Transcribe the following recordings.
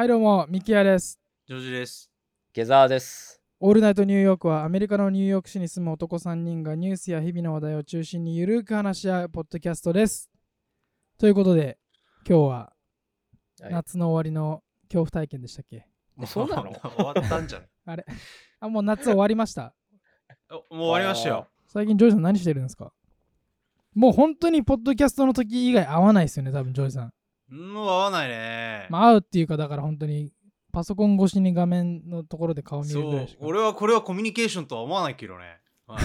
はいどうも、ミキヤです。ジョージです。下沢です。オールナイトニューヨークはアメリカのニューヨーク市に住む男3人がニュースや日々の話題を中心にゆるく話し合うポッドキャストです。ということで、今日ははい夏の終わりの恐怖体験でしたっけ、えそうなの？終わったんじゃない？あれ？あ、もう夏終わりました？おもう終わりましたよ。最近ジョージさん何してるんですか？もう本当にポッドキャストの時以外会わないですよね、多分ジョージさん。もう合わないね。まあ会うっていうか、だから本当にパソコン越しに画面のところで顔見るぐらいしか。俺はこれはコミュニケーションとは思わないけどね。はい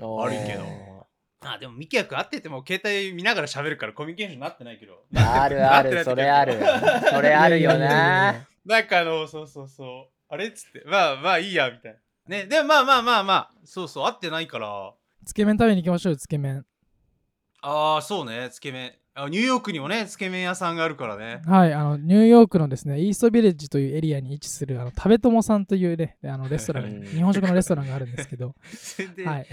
悪いけどおあでもミキヤ君会ってても携帯見ながら喋るからコミュニケーションになってないけど。ーあるある、それある。それあるよな。なんかあの、そうそうそう。あれっつって、まあまあいいや、みたいな。ね、でもまあまあまあまあ、そうそう、会ってないから。つけ麺食べに行きましょうよ、つけ麺。ああ、そうね、つけ麺。あニューヨークにもね、つけ麺屋さんがあるからね。はい、あのニューヨークのですね、イーストビレッジというエリアに位置するあの食べ友さんというね、あのレストラン、うん日本食のレストランがあるんですけど、宣伝、はい。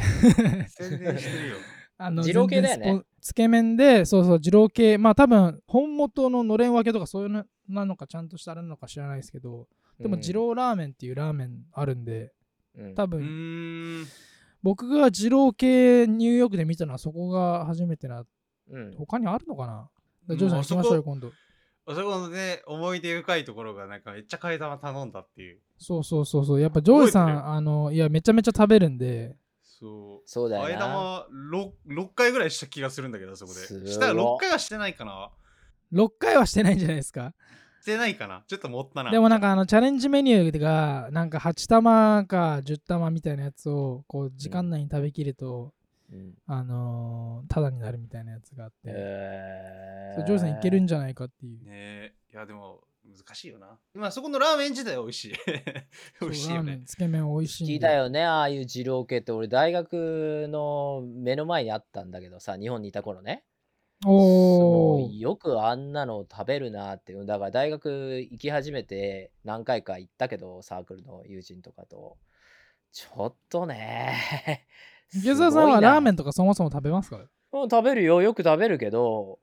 宣伝してるよ。あの二郎系だよねつけ麺で、そうそう、二郎系、まあ多分、本元ののれん分けとかそういうのなのか、ちゃんとしたあれなのか知らないですけど、でも、二郎ラーメンっていうラーメンあるんで、うん、う多分。僕が二郎系ニューヨークで見たのはそこが初めてな、うん他にあるのかな？うんジョージさん行きましょうよ、今度。あそこのね、思い出深いところが、なんかめっちゃ替え玉頼んだっていう。そうそうそうそう、やっぱジョージさん、あの、いや、めちゃめちゃ食べるんで、そう。そうだよな替え玉 6, 6回ぐらいした気がするんだけど、そこで。したら6回はしてないかな？6回はしてないんじゃないですか？してないかな？ちょっと持ったな。でもなんかあのチャレンジメニューがなんか8玉か10玉みたいなやつをこう時間内に食べきると、うんあのー、タダになるみたいなやつがあって、えそうジョージさんいけるんじゃないかっていう。ねえ。いや、でも難しいよな。まあそこのラーメン自体は美味しい。美味しいよねそうラーメン。つけ麺美味しい好きだよね、ああいう二郎系って。俺、大学の目の前にあったんだけどさ、日本にいた頃ね。およくあんなの食べるなって。だから大学行き始めて何回か行ったけど、サークルの友人とかと。ちょっとね。池澤さんはラーメンンとかそもそも食べますか？うん、食べるよ。よく食べるけど、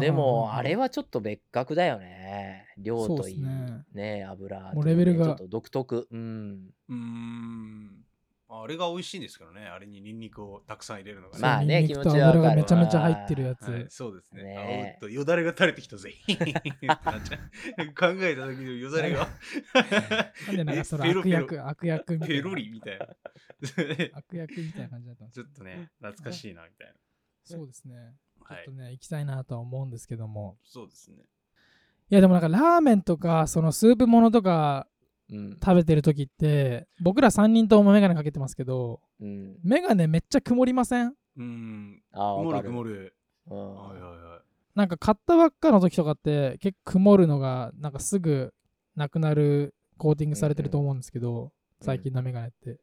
でも、あれはちょっと別格だよね。量といい。ねね油とかねもうレベルがちょっと独特。うん。うーん。あれが美味しいんですけどね。あれにニンニクをたくさん入れるのがね。まあねニンニクと気持ちはがめちゃめちゃ入ってるやつ。はい、そうですね。ねあおっと、よだれが垂れてきたぜ。考えた時のよだれが。なんでなんかそ悪役、悪役みたいな。ペロリみたいな。悪役みたいな感じだったんですちょっとね、懐かしいな、みたいな。そうですね。ちょはいっと。ね、行きたいなとは思うんですけども。そうですね。いやでもなんかラーメンとかそのスープものとかうん。食べてる時って僕ら3人ともメガネかけてますけどうん。メガネめっちゃ曇りません？うーん。ああ、曇る。曇る。うんはいはいはい。なんか買ったばっかの時とかって結構曇るのがなんかすぐなくなるコーティングされてると思うんですけど、うん最近のメガネって、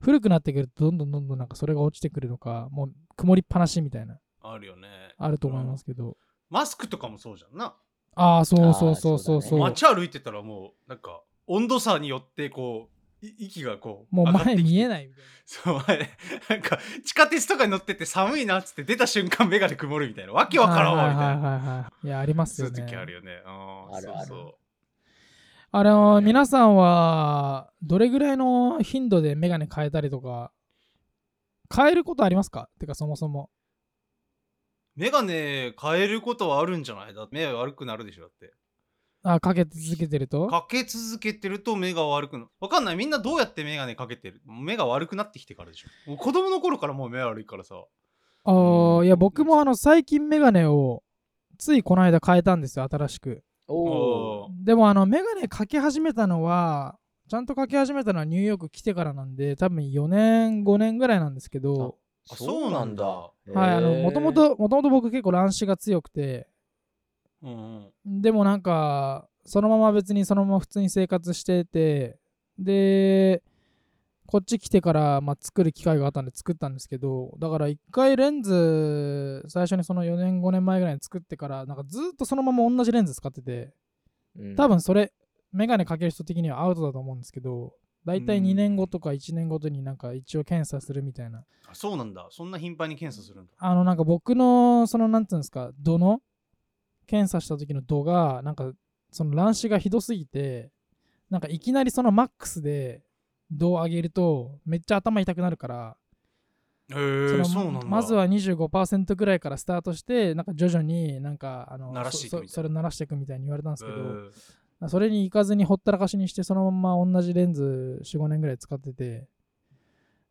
古くなってくるとどんどんどんどんなんかそれが落ちてくるのかもう曇りっぱなしみたいなあるよね。あると思いますけど、マスクとかもそうじゃんな。ああそうそうそうそうそう街歩いてたらもう、なんか、温度差によって、こう、い息がこう、もう前見えい。ないみたいな。そう、前なんか、地下鉄とかに乗ってて寒いなっつって出た瞬間、目がで曇るみたいな。わけわからんわ、みたいな。はいはいはいはい。いやありますそういうよね時あるよね。あーあるあるそうそう。あのね皆さんはどれぐらいの頻度でメガネ変えたりとか変えることありますか？てかそもそも。メガネ変えることはあるんじゃない？だって目悪くなるでしょだってあかけ続けてると？かけ続けてると目が悪くなる。わかんない。みんなどうやってメガネかけてる？目が悪くなってきてからでしょ。もう子供の頃からもう目悪いからさ。あーうん。いや僕もあの最近メガネをついこの間変えたんですよ新しく。おでもあのメガネかけ始めたのはちゃんとかけ始めたのはニューヨーク来てからなんで多分4年5年ぐらいなんですけど。あそうなんだ。はいあのもともともともと僕結構乱視が強くてうんうん。でもなんかそのまま別にそのまま普通に生活しててでこっち来てから、まあ、作る機会があったんで作ったんですけどだから一回レンズ最初にその4年5年前ぐらいに作ってからなんかずっとそのまま同じレンズ使っててうん。多分それメガネかける人的にはアウトだと思うんですけどだいたい2年後とか1年ごとになんか一応検査するみたいな。あそうなんだ。そんな頻繁に検査するんだ。あのなんか僕のそのなんていうんですか度の検査した時の度がなんかその乱視がひどすぎてなんかいきなりそのマックスで度を上げるとめっちゃ頭痛くなるからそのまずは25%ぐらいからスタートしてなんか徐々になんかあのそそそれ慣らしていくみたいに言われたんですけど、へー。それに行かずにほったらかしにしてそのまま同じレンズ45年ぐらい使ってて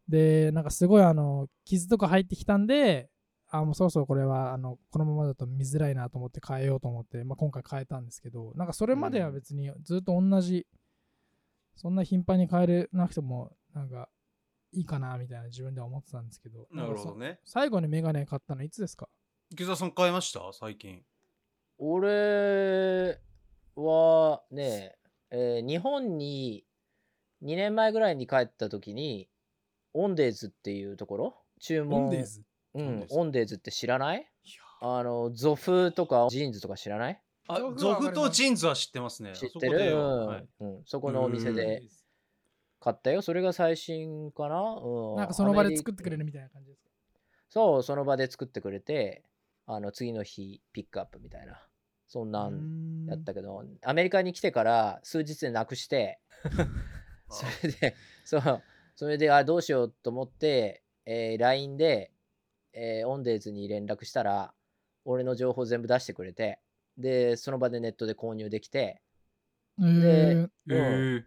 でなんかすごいあの傷とか入ってきたんであもうそろそろこれはあのこのままだと見づらいなと思って変えようと思って、まあ、今回変えたんですけどなんかそれまでは別にずっと同じ、そんな頻繁に変えれなくてもなんかいいかなみたいな自分では思ってたんですけどなるほどね。そ最後にメガネ買ったのいつですか？池澤さん買いました？最近。俺はね、えー日本に2年前ぐらいに帰った時に、 OWNDAYS っていうところ？注文。オンデー、ズ？ OWNDAYS って知らない？あの、 Zoff とか JINS とか知らない？あゾフとジーンズは知ってますね。知ってる？よ。はい。うん、うん。そこのお店うで買ったよ。それが最新かな？うん。なんかその場で作ってくれるみたいな感じですか？そう、その場で作ってくれて、あの、次の日ピックアップみたいな。そんなんやったけど、アメリカに来てから数日でなくして、それで、そう、それで、あ、どうしようと思って、えー LINE で、えーオンデーズに連絡したら、俺の情報全部出してくれて、で、その場でネットで購入できて、えーへうんえ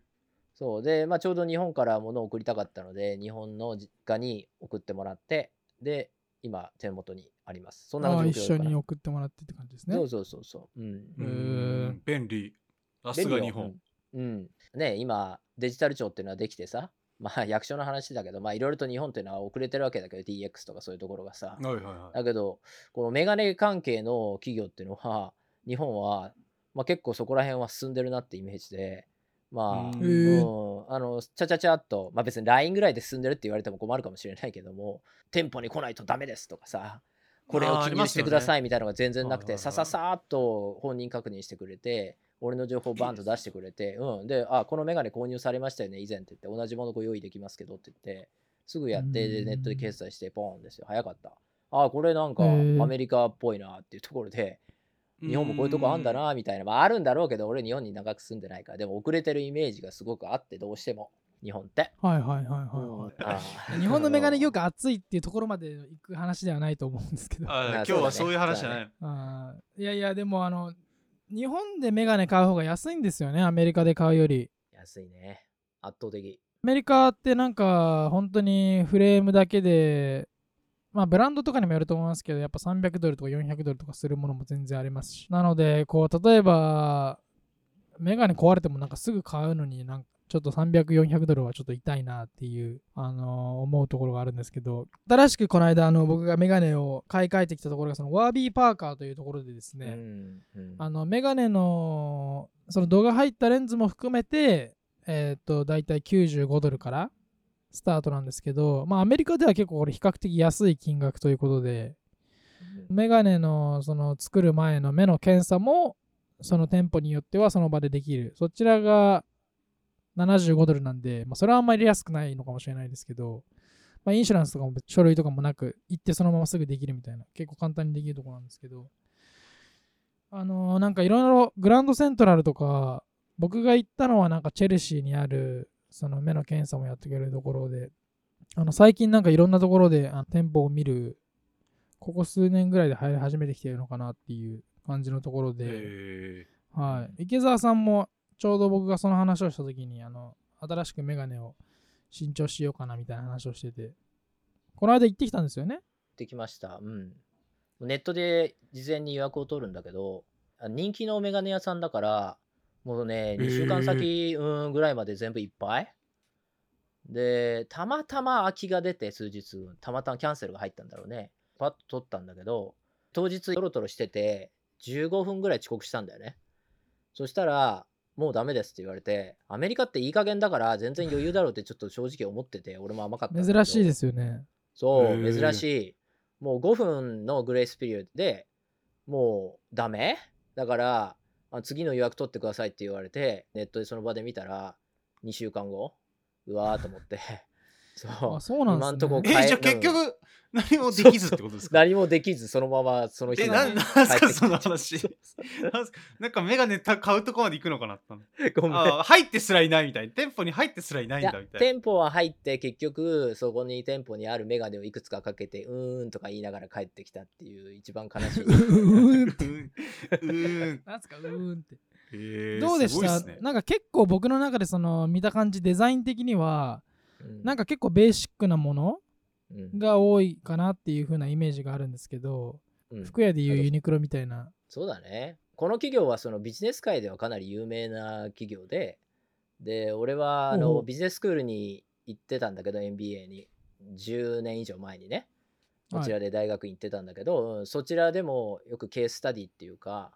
そう、で、まあ、ちょうど日本から物を送りたかったので、日本の実家に送ってもらって、で、今、手元にあります。そんな状況一緒に送ってもらってって感じですねそうそうそうそう。うん。うん便利さすが日本。うん。うんね今、デジタル庁っていうのはできてさ、まあ役所の話だけど、まあいろいろと日本っていうのは遅れてるわけだけど、DX とかそういうところがさ。はいはいはい。だけど、このメガネ関係の企業っていうのは、日本は、まあ、結構そこら辺は進んでるなってイメージで、まあ、うん。あの、ちゃちゃちゃっと、まあ別に LINE ぐらいで進んでるって言われても困るかもしれないけども、店舗に来ないとダメですとかさ、これを記入してくださいみたいなのが全然なくて、はいはいはい。さささーっと本人確認してくれて、俺の情報をバンと出してくれて、うん。で、あ、このメガネ購入されましたよね、以前って言って、同じものご用意できますけどって言って、すぐやって、で、うんネットで決済して、ポーンですよ。早かった。あ、これなんかアメリカっぽいなっていうところで、日本もこういうとこあんだなみたいな、まああるんだろうけど、俺日本に長く住んでないから、でも遅れてるイメージがすごくあって、どうしても、日本って。はいはいはいはい、うんはい日本のメガネ業界熱いっていうところまで行く話ではないと思うんですけど。ああ今日はそういう話じゃない。いやいや、でもあの、日本でメガネ買う方が安いんですよね、アメリカで買うより。安いね。圧倒的。アメリカってなんか本当にフレームだけで、まあブランドとかにもよると思いますけど、やっぱ300ドルとか400ドルとかするものも全然ありますし。なので、こう、例えば、メガネ壊れてもなんかすぐ買うのになんかちょっと300、400ドルはちょっと痛いなっていう、あのー思うところがあるんですけど、新しくこの間、あの、僕がメガネを買い替えてきたところが、そのワービーパーカーというところでですね、うんうんあのメガネのその度が入ったレンズも含めて、えっ、と、だいたい95ドルからスタートなんですけど、まあアメリカでは結構これ比較的安い金額ということで、メガネのその作る前の目の検査もその店舗によってはその場でできる。そちらが75ドルなんで、まあそれはあんまり安くないのかもしれないですけど、まあインシュランスとかも書類とかもなく行ってそのまますぐできるみたいな、結構簡単にできるところなんですけど、あのーなんかいろいろグランドセントラルとか、僕が行ったのはなんかチェルシーにあるその目の検査もやってくれるところで、あの最近なんかいろんなところであの店舗を見る、ここ数年ぐらいで入り始めてきてるのかなっていう感じのところで、へはい。池澤さんもちょうど僕がその話をしたときに、あの、新しくメガネを新調しようかなみたいな話をしてて、この間行ってきたんですよね？できました。うん。ネットで事前に予約を取るんだけど、あ人気のメガネ屋さんだから、もうね、2週間先、うんぐらいまで全部いっぱい。で、たまたま空きが出て数日、たまたまキャンセルが入ったんだろうね。パッと取ったんだけど、当日トロトロしてて、15分ぐらい遅刻したんだよね。そしたら、もうダメですって言われて、アメリカっていい加減だから全然余裕だろうってちょっと正直思ってて、俺も甘かった。珍しいですよね。そう、珍しい。もう5分のグレースピリオドでもうダメ？だから、あ次の予約取ってくださいって言われて、ネットでその場で見たら、2週間後、うわーと思って。そう。あそうなんですね。今んとこえじゃあ結局何もできずってことですか？何もできずそのままその日え、にななんすかその話？なんすなんかメガネた買うとこまで行くのかなったの。ごめん。あ入ってすらいないみたい。店舗に入ってすらいないいやんだみたい。な店舗は入って結局そこに店舗にあるメガネをいくつかかけてうーんとか言いながら帰ってきたっていう一番悲しい。うーん。っ てうーん。なん。すかうーんって。えーどうでしたすごいっすね。なんか結構僕の中でその見た感じデザイン的にはうんなんか結構ベーシックなものうんが多いかなっていう風なイメージがあるんですけどうん服屋でいうユニクロみたいなそうだね。この企業はそのビジネス界ではかなり有名な企業で、で、俺はあのビジネススクールに行ってたんだけど、MBA に。10年以上前にね。こちらで大学に行ってたんだけど、うんそちらでもよくケーススタディっていうか、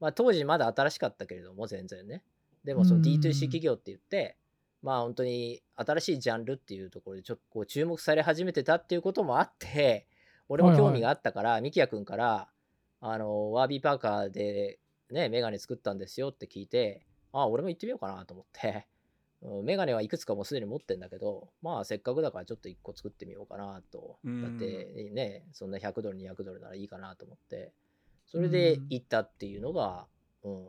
まあ当時まだ新しかったけれども、全然ね。でもそのうん D2C 企業って言って、まあ本当に新しいジャンルっていうところでちょっとこう注目され始めてたっていうこともあって、俺も興味があったから、ミキヤ君から、あの、ワービーパーカーでね、メガネ作ったんですよって聞いて、あ、俺も行ってみようかなと思って、うんメガネはいくつかもうすでに持ってんだけど、まあせっかくだからちょっと1個作ってみようかなと。うんだってね、そんな100ドル、200ドルならいいかなと思って、それでうん行ったっていうのが、うん、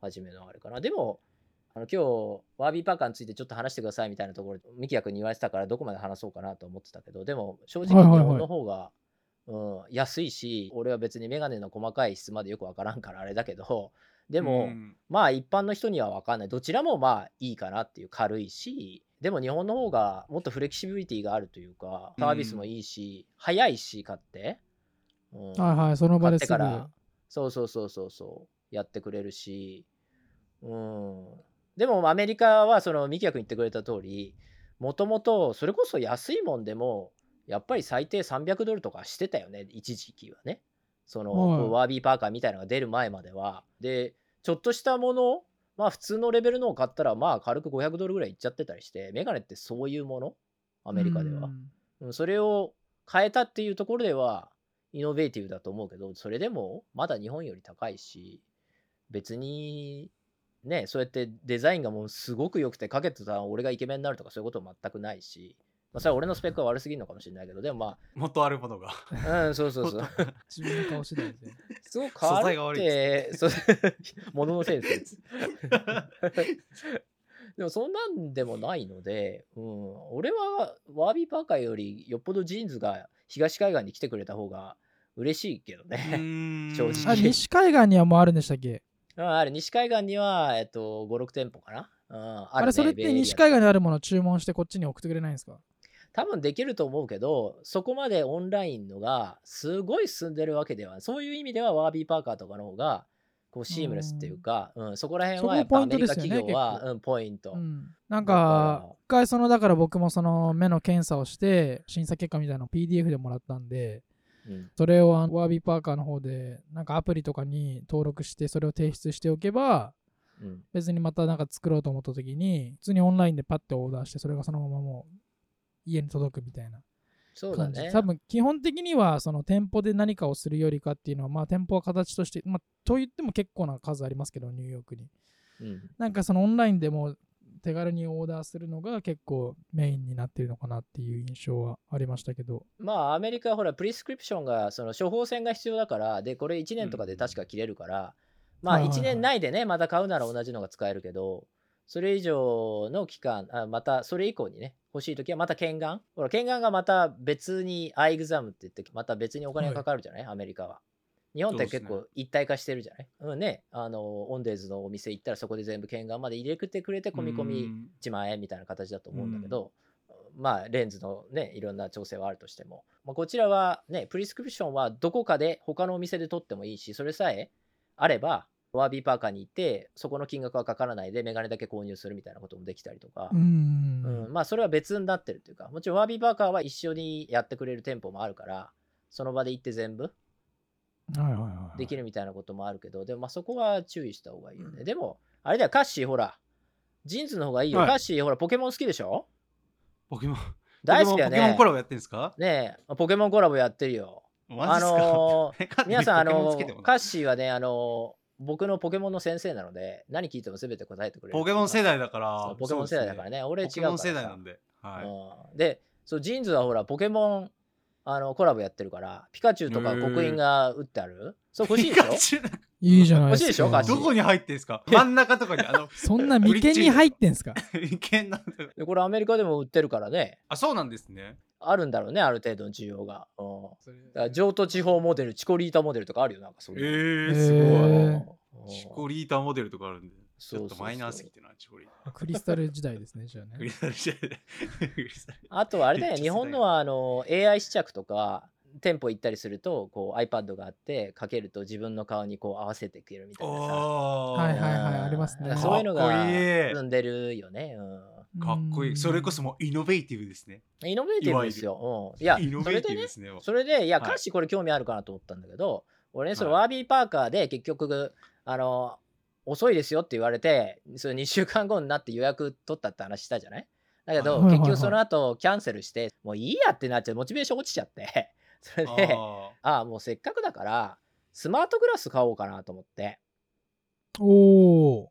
初めのあれかな。でも、あの今日、ワービーパーカーについてちょっと話してくださいみたいなところ、ミキヤ君に言われてたから、どこまで話そうかなと思ってたけど、でも正直日本の方が、うん、安いし、俺は別にメガネの細かい質までよくわからんからあれだけど、でも、うんまあ一般の人には分かんない。どちらもまあいいかなっていう軽いし、でも日本の方がもっとフレキシビリティがあるというか、サービスもいいし、早いし、買って。うんはいはいその場ですぐてから、そうそうそうそうそう、やってくれるし、うん。でもアメリカはそのミキヤ君言ってくれた通り、もともとそれこそ安いもんでも、やっぱり最低300ドルとかしてたよね、一時期はね。その、ワービーパーカーみたいなのが出る前までは。で、ちょっとしたもの、まあ普通のレベルのを買ったら、まあ軽く500ドルぐらいいっちゃってたりして、メガネってそういうもの？アメリカでは。それを変えたっていうところでは、イノベーティブだと思うけど、それでもまだ日本より高いし、別に、ね、そうやってデザインがもうすごく良くて、かけてた俺がイケメンになるとかそういうことも全くないし、まあ、それは俺のスペックが悪すぎるのかもしれないけど、でもま 元あるものがあ、うん、そうそうそう。自分の顔次第ですね すごく変わ素材が悪いるって、そう 物のせいです。でもそんなんでもないので、うん、俺はワービーパーカーよりよっぽどジーンズが東海岸に来てくれた方が嬉しいけどうね。正直あ西海岸にはもうあるんでしたっけ？うんあれ、西海岸には、えっと、5、6店舗かな。うん、あねれそれって西海岸にあるものを注文してこっちに送ってくれないんですか？多分できると思うけど、そこまでオンラインのがすごい進んでるわけでは。そういう意味ではワービーパーカーとかの方が、こうシームレスっていうか、うん、そこら辺はやっぱアメリカ企業は、そこうん、ポイント。うん、なんか一回そのだから僕もその目の検査をして審査結果みたいなのを PDF でもらったんでうん。それをあのワービーパーカーの方でなんかアプリとかに登録してそれを提出しておけばうん。別にまたなんか作ろうと思った時に普通にオンラインでパッてオーダーしてそれがそのままもう家に届くみたいなそうだ感じ、ね。多分基本的にはその店舗で何かをするよりかっていうのはまあ店舗は形としてまあと言っても結構な数ありますけどニューヨークに。うん。なんかそのオンラインでも手軽にオーダーするのが結構メインになってるのかなっていう印象はありましたけど。まあ、アメリカはほら、プリスクリプションが、その処方箋が必要だから、で、これ1年とかで確か切れるから、まあ、はいはいはい1年内でね、また買うなら同じのが使えるけど、それ以上の期間、あまたそれ以降にね、欲しいときはまた検眼。ほら、検眼がまた別にアイグザムって言って、また別にお金がかかるじゃない、アメリカは。日本って結構一体化してるじゃない？うんね、あの、オンデーズのお店行ったらそこで全部検眼まで入れてくれて、込み込みうん。1万円みたいな形だと思うんだけど、まあレンズのねいろんな調整はあるとしても、まあ、こちらはねプリスクリプションはどこかで他のお店で取ってもいいしそれさえあればワービーパーカーに行ってそこの金額はかからないでメガネだけ購入するみたいなこともできたりとか。う、ん。うん。まあそれは別になってるというかもちろんワービーパーカーは一緒にやってくれる店舗もあるからその場で行って全部。できるみたいなこともあるけどでもまあそこは注意した方がいいよね、でもあれだよカッシーほら。JINS の方がいいよ、はい。カッシーほらポケモン好きでしょ？ポケモン大好きだよね。ポケモンコラボやってんですか？ねえ、ポケモンコラボやってるよ。あの ー皆さん、あのー、カッシーはね、あのー、僕のポケモンの先生なので、何聞いても全て答えてくれる。ポケモン世代代だから。ポケモン世代だからね。俺違うからさ。ポケモン世代なんで、はい。うん。で、そう JINS はほらポケモンあのコラボやってるからピカチュウとか刻印が打ってある？そう欲しいでしょ？いいじゃないですか。欲しいでしょガチどこに入ってんすか？真ん中とかに。あのそんな眉間に入ってんすか？いけんなでこれアメリカでも売ってるからね。あそうなんですね。あるんだろうねある程度の需要が、うん、だから上都地方モデルチコリータモデルとかあるよなんかそうえいうの。ー、すごい、チコリータモデルとかあるんでちょっとマイナーすぎてなチコリクリスタル時代ですね、じゃあね。クリスタルじゃないクリスタルあとはあれだよ めっちゃ日本のはあの AI 試着とか店舗行ったりするとこう iPad があってかけると自分の顔にこう合わせてくれるみたいなさ。あはいはいはいうんありますね。そういうのがいい。進んでるよね、うかっこいい。それこそもうイノベーティブですね。ん、イノベーティブですよ、うん、いやイノベーそれでねティブですねそれでいやはい。歌詞これ興味あるかなと思ったんだけど俺ねそれはい。ワービーパーカーで結局あの遅いですよって言われてそれ2週間後になって予約取ったって話したじゃない？だけど、結局その後キャンセルしてもういいやってなっちゃう。モチベーション落ちちゃって。それであああもうせっかくだからスマートグラス買おうかなと思って。おー。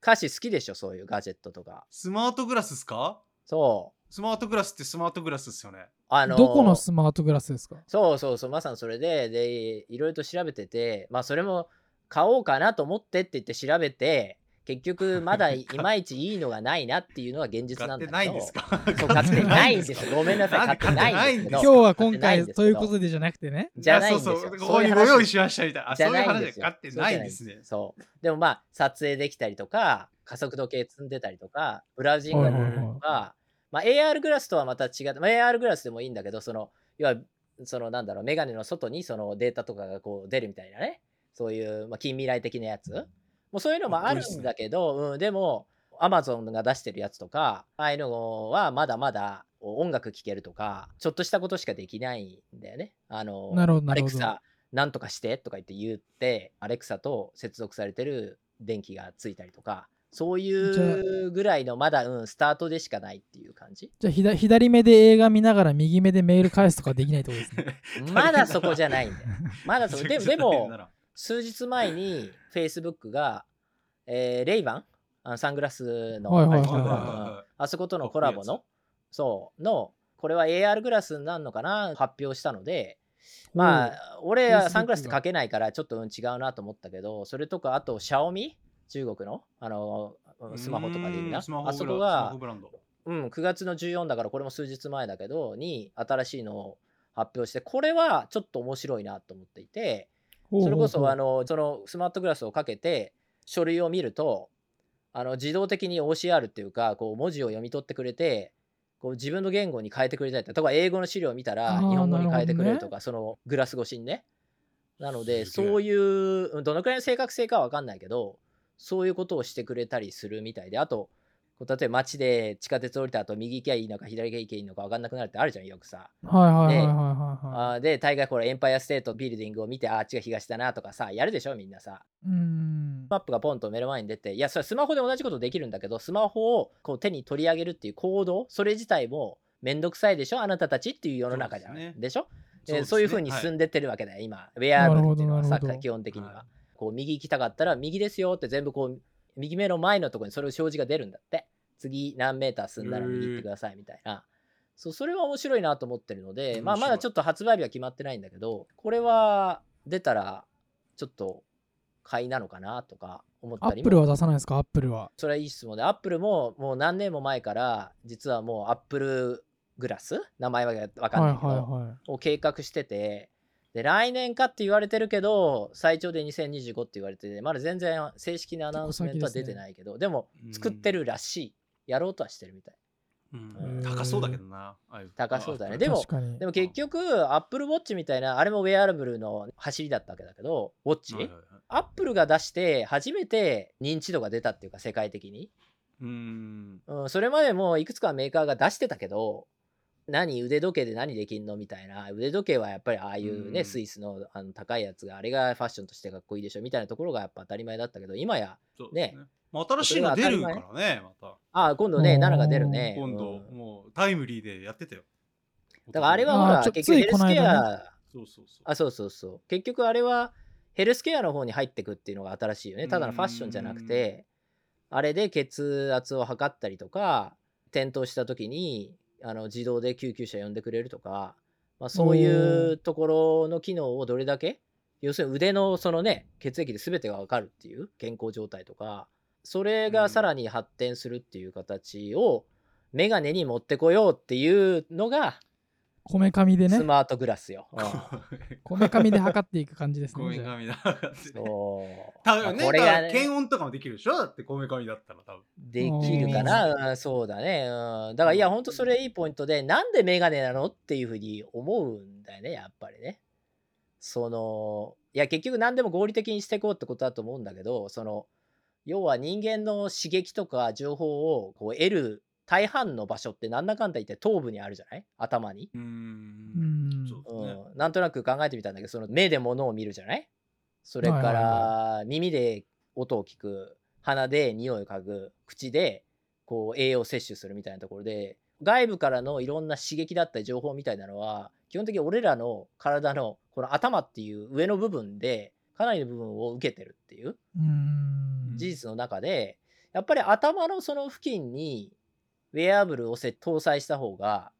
歌詞好きでしょ？そういうガジェットとか。スマートグラスっすか？そう。スマートグラスってスマートグラスっすよね。あのーどこのスマートグラスですか？そうそうそうまさにそれででいろいろと調べててまあそれも買おうかなと思ってって言って調べて結局 まだいまいちいいのがないなっていうのが現実買ってなんだけど。ないんですか？そう買ってないんですよ。ごめんなさい。買ってないんです今日は今買ってないん回ということでじゃなくてね。じゃないんですよ。あそうそうこそういう話こにご用意しましたみたいなあじゃそういう話ないんで買ってないんですねそう。でもまあ撮影できたりとか加速度計積んでたりとかブラウジングができたりとか、まあ、AR グラスとはまた違って、まあ、AR グラスでもいいんだけどその要はそのなんだろうメガネの外にそのデータとかがこう出るみたいなねそういう、まあ、近未来的なやつ？もうそういうのもあるんだけど、うん、でも Amazon が出してるやつとかああいうのはまだまだ音楽聴けるとかちょっとしたことしかできないんだよね。あのなるほどなアレるほど。クサなんとかしてとか言って言ってアレクサと接続されてる電気がついたりとかそういうぐらいのまだ、うん、スタートでしかないっていう感じ？じゃあ左左目で映画見ながら右目でメール返すとかできないってことですね。まだそこじゃないんだよ。まだそこで でも数日前に Facebook が、えーレイバン？あのサングラスの、はいはいはいはい。うんあそことのコラボのそうのこれは AR グラスになるのかな？発表したのでまあ俺はサングラスってかけないからちょっとうん違うなと思ったけどそれとかあとシャオミ？中国の？あのスマホとかでいいなあそこがうん、9月の14だからこれも数日前だけどに新しいのを発表してこれはちょっと面白いなと思っていてそれこそあののそのスマートグラスをかけて書類を見るとあの自動的に OCR っていうかこう文字を読み取ってくれてこう自分の言語に変えてくれたりとか例えば英語の資料を見たら日本語に変えてくれるとか、そのグラス越しにね。なのでそういううんどのくらいの正確性かは分かんないけどそういうことをしてくれたりするみたいであと例えば街で地下鉄降りた後右行きゃいいのか左行きゃいいのか分かんなくなるってあるじゃんよくさ。はいはいはいはいはいはい。あーで大概これエンパイアステートビルディングを見てああっちが東だなとかさやるでしょみんなさ。うーん。マップがポンと目の前に出ていやそれスマホで同じことできるんだけどスマホをこう手に取り上げるっていう行動それ自体もめんどくさいでしょあなたたちっていう世の中じゃんですねでしょ？そうですねえーそういうふうにはい進んでってるわけだよ、今。ウェアブルっていうのはさ基本的には。はいこう右行きたかったら右ですよって全部こう右目の前のところにそれを表示が出るんだって。次何メーター進んだら右行ってくださいみたいな。そうそれは面白いなと思ってるので、まあ、まだちょっと発売日は決まってないんだけどこれは出たらちょっと買いなのかなとか思ったりもアップルは出さないですか？アップルは。それはいい質問で、アップルももう何年も前から、実はもうアップルグラス？名前はわかんはいないけど。を計画してて、で、来年かって言われてるけど、最長で2025って言われてて、まだ全然正式なアナウンスメントは出てないけど、でもうん。作ってるらしい。やろうとはしてるみたい。うん。高そうだけどな高そうだね。あでもでも結局、アップルウォッチみたいな、あれもウェアラブルの走りだったわけだけど、ウォッチ、はいはいはい。アップルが出して初めて認知度が出たっていうか、世界的に。うーん。うん、それまでもいくつかメーカーが出してたけど何腕時計で何できんの？みたいな。腕時計はやっぱりああいうね、うん。スイスのあの高いやつがあれがファッションとしてかっこいいでしょ？みたいなところがやっぱ当たり前だったけど今やそうですね。まあ新しいの出るからねまた。ああ今度ねうん7が出るね。今度うん。もうタイムリーでやってたよ。だからあれはほら結局ヘルスケアそうそうそう。あそうそうそう。結局あれはヘルスケアの方に入ってくっていうのが新しいよね。ただのファッションじゃなくてあれで血圧を測ったりとか転倒した時にあの自動で救急車呼んでくれるとか、まあ、そういうところの機能をどれだけ要するに腕のそのね血液で全てが分かるっていう健康状態とかそれがさらに発展するっていう形をメガネに持ってこようっていうのがこめかみでね。スマートグラスよ。うん。こめかみ。で測っていく感じですこね。じゃあめかみだ。そう。多分ね、まあこれがだからね。検温とかもできるでしょ？だってこめかみだったら多分。できるかな、うん。そうだね、うん、だからいやほんとそれいいポイントでなんでメガネなのっていうふうに思うんだよねやっぱりね。そのいや結局何でも合理的にしていこうってことだと思うんだけどその要は人間の刺激とか情報をこう得る大半の場所ってなんだかんだ言って頭部にあるじゃない？頭に、うん。ん。そうですね。うん、なんとなく考えてみたんだけどその目で物を見るじゃない？それから耳で音を聞く鼻で匂いを嗅ぐ口でこう栄養を摂取するみたいなところで外部からのいろんな刺激だったり情報みたいなのは基本的に俺らの体のこの頭っていう上の部分でかなりの部分を受けてるっていううん。事実の中でやっぱり頭のその付近にウェアブルをせ搭載した方が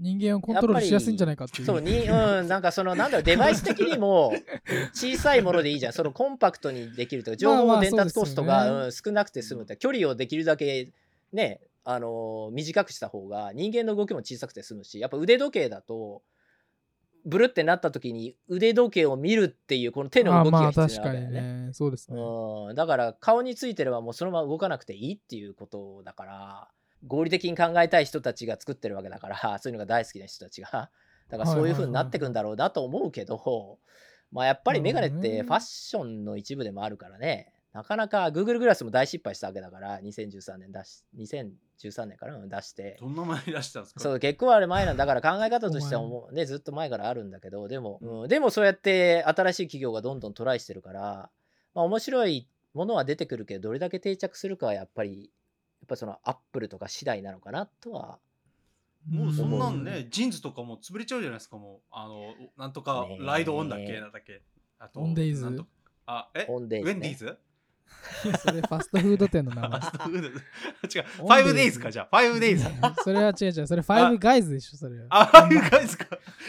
人間をコントロールしやすいんじゃないかっていう。そうに、うん、なんかその、なんだろう、デバイス的にも 小さいものでいいじゃん。そのコンパクトにできるとか、情報まあまあ伝達コストが、ね。うん少なくて済むって、距離をできるだけね、あのー短くした方が人間の動きも小さくて済むし、やっぱ腕時計だと、ブルってなった時に腕時計を見るっていうこの手の動きあまあが必要だよね。ね。そうですね。うん、だから顔についてればもうそのまま動かなくていいっていうことだから合理的に考えたい人たちが作ってるわけだから そういうのが大好きな人たちが。だからそういう風になってくんだろうなと思うけど、まあやっぱりメガネってファッションの一部でもあるからね。なかなか Google グラスも大失敗したわけだから2013年出し2013年から出して。どんな前に出したんですか？そう結構あれ前なんだ。から考え方としてはもう。ねずっと前からあるんだけどでも、うんでもそうやって新しい企業がどんどんトライしてるから、まあ、面白いものは出てくるけどどれだけ定着するかはやっぱりやっぱそのアップルとか次第なのかなとはもうそんなんう。ね、ジーンズとかもう潰れちゃうじゃないですか、もう。あの、なんとかライドオンだっけなんだっけ。あとオンデイズ。なんとあ、え？オンデイズね。ウェンディーズそれファストフード店の名フ前ァストフード。違う、フオンデイズ。ァイブデイズか、じゃあ、ファイブデイズ。それは違う違う。それファイブガイズでしょそれは。あ、ファイブガイズか。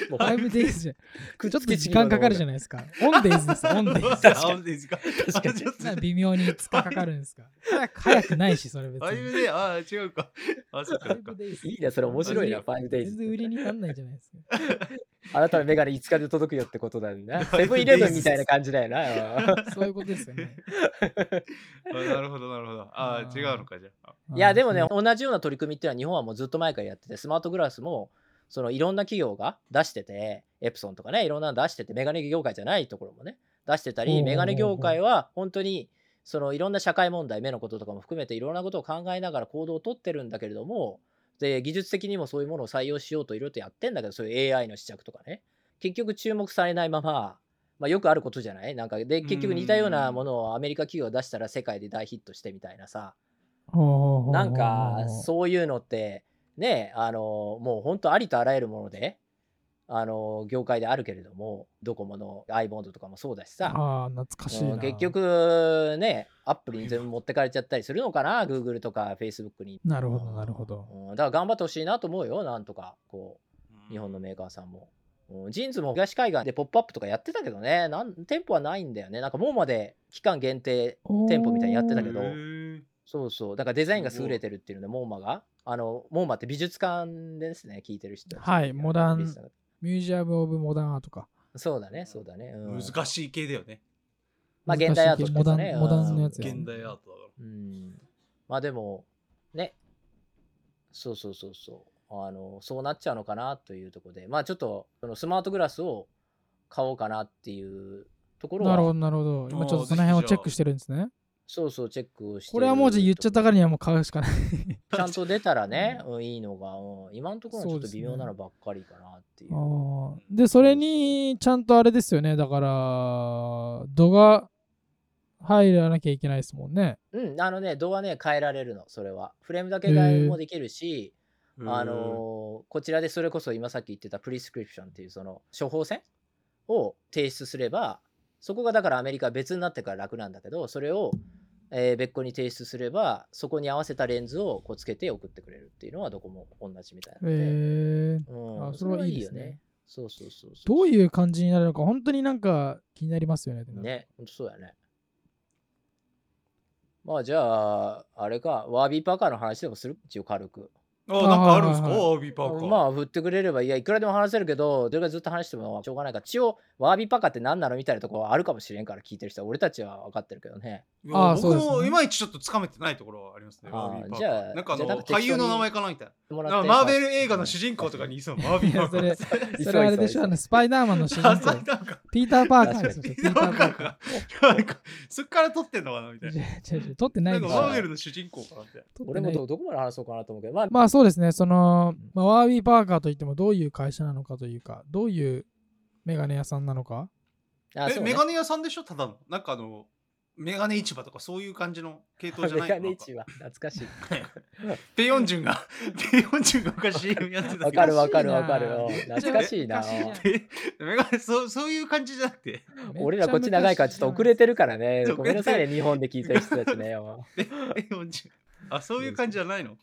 もうファイブデイズじゃん。くちょっと時間かかるじゃないですか。オンデイズです。オンデイズ。あオンデイズか。確かに。あちょっと。なんか微妙に5日かかるんですか。早く早くないしそれ別に。ファイブデイ、あ、違うか。あ、そっかそっか。5 days いいねそれ面白いな全然 5days 全然売りになんないじゃないですか あなたのメガネ5日で届くよってことだよな セブンイレブンみたいな感じだよな。そういうことですよね。あなるほど、なるほど。ああー。違うのか、じゃあ。いやでもねあ同じような取り組みっていうのは日本はもうずっと前からやっててスマートグラスもそのいろんな企業が出しててエプソンとかねいろんなの出しててメガネ業界じゃないところもね出してたりメガネ業界は本当にそのいろんな社会問題目のこととかも含めていろんなことを考えながら行動をとってるんだけれどもで技術的にもそういうものを採用しようといろいろとやってんだけどそういう AI の試着とかね。結局注目されないまままあ、よくあることじゃない？なんかで結局似たようなものをアメリカ企業が出したら世界で大ヒットしてみたいなさ。なんかそういうのってねあのもう本当ありとあらゆるものであの業界であるけれどもドコモの i ボンドとかもそうだしさ。ああ懐かしい結局ねアップルに全部持ってかれちゃったりするのかな？Google とか Facebook に。なるほどなるほど。うんだから頑張ってほしいなと思うよなんとかこう日本のメーカーさんも。うん JINS も東海岸でポップアップとかやってたけどね。なん店舗はないんだよね。なんかもうまで期間限定店舗みたいにやってたけど。そうそう。だからデザインが優れてるっていうので、モーマが。あの、モーマって美術館ですね、聞いてる人。はいモダンミュージアム・オブ・モダン・アートかそうだね、そうだね。うん、難しい系だよね。まあ、現代アートってね。モダンモダンのやつうんや現代アートだかうん。まあでも、ね。そうそうそうそう。あの、そうなっちゃうのかなというところで、まあちょっと、そのスマートグラスを買おうかなっていうところは、なるほどなるほど今ちょっとその辺をチェックしてるんですねそうそう、チェックをしてる。これはもうじ言っちゃったからにはもう買うしかない。ちゃんと出たらね、うん、いいのが、うん、今のところはちょっと微妙なのばっかりかなっていう。あー。でそれにちゃんとあれですよね。だから度が入らなきゃいけないですもんね。うん、あのね、度はね、変えられるの、それは。フレームだけ変えもできるし、ら。あのーこちらでそれこそ今さっき言ってたプリスクリプションっていうその処方箋を提出すれば、そこがだからアメリカは別になってから楽なんだけど、それをえー別個に提出すればそこに合わせたレンズをこうつけて送ってくれるっていうのはどこも同じみたいなので、へえうん、あそれはいいよですね。そうそうそうどういう感じになるのか本当になんか気になりますよね。ね、ほんとそうやね。まあじゃあ、あれか、ワービーパーカーの話でもする？一応軽く。あなんかあるんですか？はいはいアービーパーカー。まあ振ってくれればいやいくらでも話せるけどそれがずっと話してもしょうがないから一応ワービーパカって何なのみたいなところはあるかもしれんから聞いてる人は俺たちは分かってるけどねいや僕あーそうですねもいまいちちょっとつかめてないところはありますね。あービーパーカーじゃあなんかあのじゃあなんか適当に俳優の名前かなみたいもな。らってなんかマーベル映画の主人公とかにいそうな。アービーパーカいやー。それあれでしょあのスパイダーマンの主人あそう公。なんかピーター・パーカーですよ。ピピーター・パパーーカカー。なんかそっから撮ってんのかなみたいー。な。撮ってなないんかですよマーベルの主人公かなみたいな。撮ってない俺もどどこまで話そうかなと思うけどまあまあそうですね、その、まあ、ワービーパーカーといってもどういう会社なのかというか、どういうメガネ屋さんなのか？え、あそうね。メガネ屋さんでしょ？ただの。なんかあの、メガネ市場とかそういう感じの系統じゃない メのガネ市は懐かしい。ペヨンジュンが、ペヨンジュンが昔 CM やってたけど。わかるわかるわかる。懐かしいな。懐かしいな。懐かしいでメガネそうそういう感じじゃなくて、俺らこっち長いからちょっと遅れてるからね。そうごめんなさいね。日本で聞いてる人たちねもペペヨンジュン。あ、そういう感じじゃないの？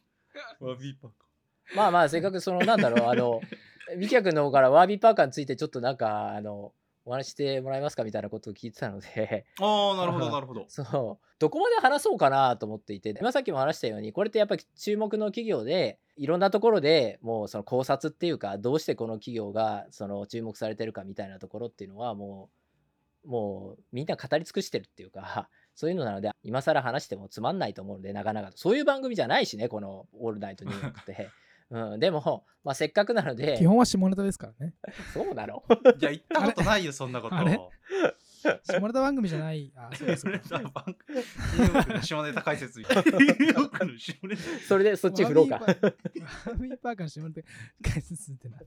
ワビーパーカうまあまあせっかくそのなんだろうあの ミキヤ君の方からワービーパーカーについてちょっとなんかあのお話ししてもらえますかみたいなことを聞いてたのでー。ああ、なるほど、なるほど。そうどこまで話そうかなと思っていて今さっきも話したようにこれってやっぱり注目の企業でいろんなところでもうその考察っていうかどうしてこの企業がその注目されてるかみたいなところっていうのはもうもうみんな語り尽くしてるっていうかそういうのなので今更話してもつまんないと思うのでなかなかそういう番組じゃないしねこの「オールナイトニューヨーク」って。うん、でも、まあ、せっかくなので基本は下ネタですからね。そうなの？いや、言ったことないよ、そんなこと。下ネタ番組じゃない。あ、そうかそうか。ニューヨークの下ネタ解説みたいな。ニューヨークの下ネタ。それでそっち振ろうかワ。ービーパーワービーパーカーの下ネタ解説ってな。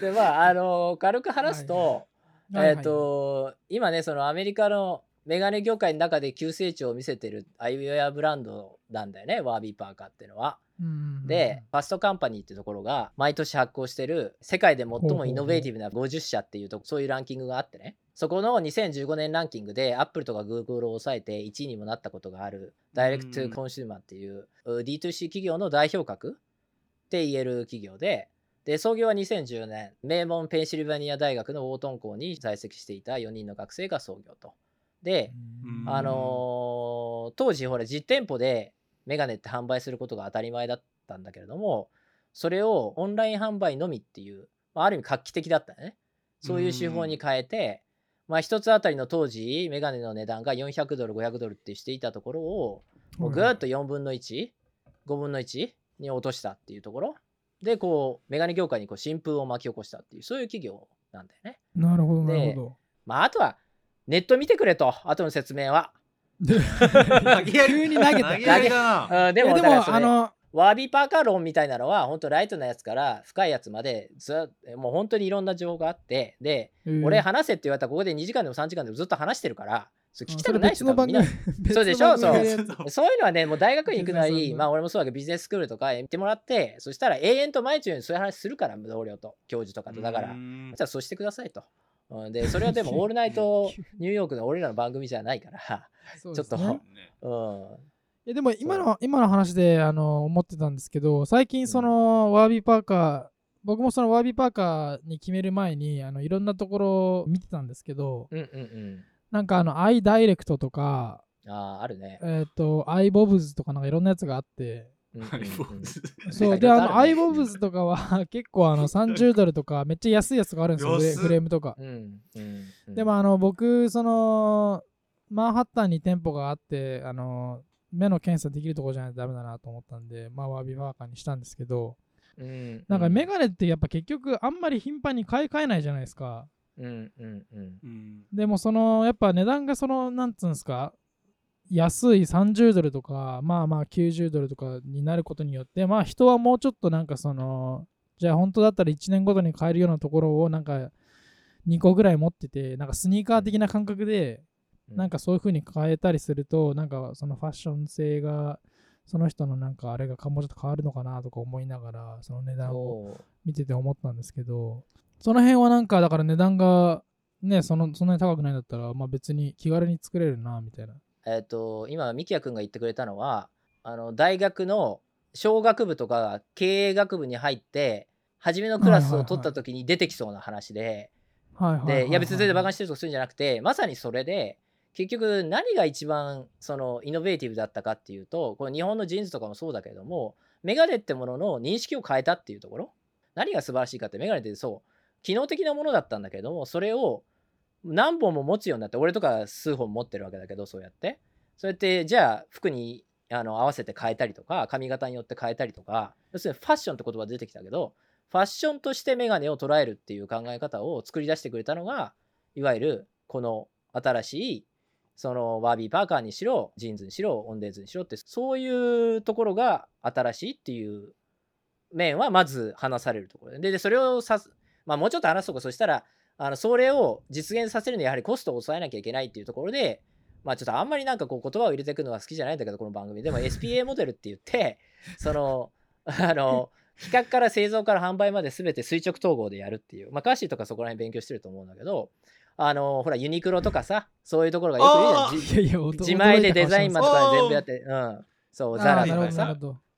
でまああの軽く話すと、はいはいえっ、と今ねそのアメリカのメガネ業界の中で急成長を見せてるアイウェアブランドなんだよねワービーパーカーっていうのは。で、ファストカンパニーっていうところが毎年発行してる世界で最もイノベーティブな50社っていうとそういうランキングがあってねそこの2015年ランキングでアップルとかグーグルを抑えて1位にもなったことがあるダイレクトコンシューマーっていうう D2C 企業の代表格って言える企業でで創業は2010年名門ペンシルバニア大学のウォートン校に在籍していた4人の学生が創業と。で、うん。あのー当時ほら実店舗でメガネって販売することが当たり前だったんだけれどもそれをオンライン販売のみっていう、まあ、ある意味画期的だったね。そういう手法に変えて、まあ、一つあたりの当時メガネの値段が400ドル500ドルってしていたところをもうぐーっと4分の15分の1に落としたっていうところ。でこうメガネ業界にこう新風を巻き起こしたっていうそういう企業なんだよね。なるほど、なるほまああとはネット見てくれと後の説明は。急に投げた投げな。うんでいやでも、あの、ワービーパーカー論みたいなのは本当ライトなやつから深いやつまでずもう本当にいろんな情報があってで、うん俺話せって言われたらここで2時間でも3時間でもずっと話してるからそれ聞きたくない人多分みん別の番組な。そうでしょ？そうそういうのはねもう大学に行くなりまあ俺もそうだけどビジネススクールとか行ってもらってそしたら永遠と毎日そういう話するから同僚と教授とかとだからうんじゃあそうしてくださいと。うんでそれはでも オールナイトニューヨークの俺らの番組じゃないから、そうちょっとですね。ねうん、いやでも今の今の話であの思ってたんですけど最近その、ワービーパーカー僕もそのワービーパーカーに決める前にあのいろんなところを見てたんですけどうんうんうん。なんかあのアイダイレクトとかあああるね。えっ、とアイボブズとかなんかいろんなやつがあってそうであのアイボブズとかは 結構あの 30ドルとかめっちゃ安いやつがあるんですよフレームとか。うんうんうん。でもあの僕そのマンハッタンに店舗があってあの目の検査できるところじゃないとダメだなと思ったんでまあワービーパーカーにしたんですけど。うんなんかメガネってやっぱ結局あんまり頻繁に買い替えないじゃないですか。うんうんうん。うん。でもそのやっぱ値段がそのなんつうんですか安い30ドルとかまあまあ90ドルとかになることによってまあ人はもうちょっとなんかそのじゃあ本当だったら1年ごとに買えるようなところをなんか2個ぐらい持っててなんかスニーカー的な感覚でうん。なんかそういう風に変えたりするとなんかそのファッション性がその人のなんかあれがもうちょっと変わるのかなとか思いながらその値段を見てて思ったんですけどその辺はなんかだから値段がねそのそんなに高くないんだったらまあ別に気軽に作れるなみたいなえっ、と今ミキヤ君が言ってくれたのはあの大学の商学部とか経営学部に入って初めのクラスを取った時に出てきそうな話で、でいや別に全然バカにしてるとかするんじゃなくてまさにそれで結局何が一番そのイノベーティブだったかっていうとこれ日本のジーンズとかもそうだけれどもメガネってものの認識を変えたっていうところ。何が素晴らしいかってメガネってそう機能的なものだったんだけどもそれを何本も持つようになって俺とか数本持ってるわけだけどそうやって。そうやってじゃあ服にあの合わせて変えたりとか髪型によって変えたりとか要するにファッションって言葉出てきたけどファッションとしてメガネを捉えるっていう考え方を作り出してくれたのがいわゆるこの新しいその Warby Parker にしろ JINS にしろ OWNDAYS にしろってそういうところが新しいっていう面はまず話されるところ。ででそれをさすまあもうちょっと話すとか。そしたらあのそれを実現させるにはやはりコストを抑えなきゃいけないっていうところでまあちょっとあんまりなんかこう言葉を入れていくのは好きじゃないんだけどこの番組でも SPA モデルって言ってその あの企画から製造から販売まで全て垂直統合でやるっていう。まあカーシーとかそこら辺勉強してると思うんだけどあのほらユニクロとかさそういうところがよく言うじゃん。じいやいや、おと自前でデザインマンとか全部やってうん。そうザラとかさ。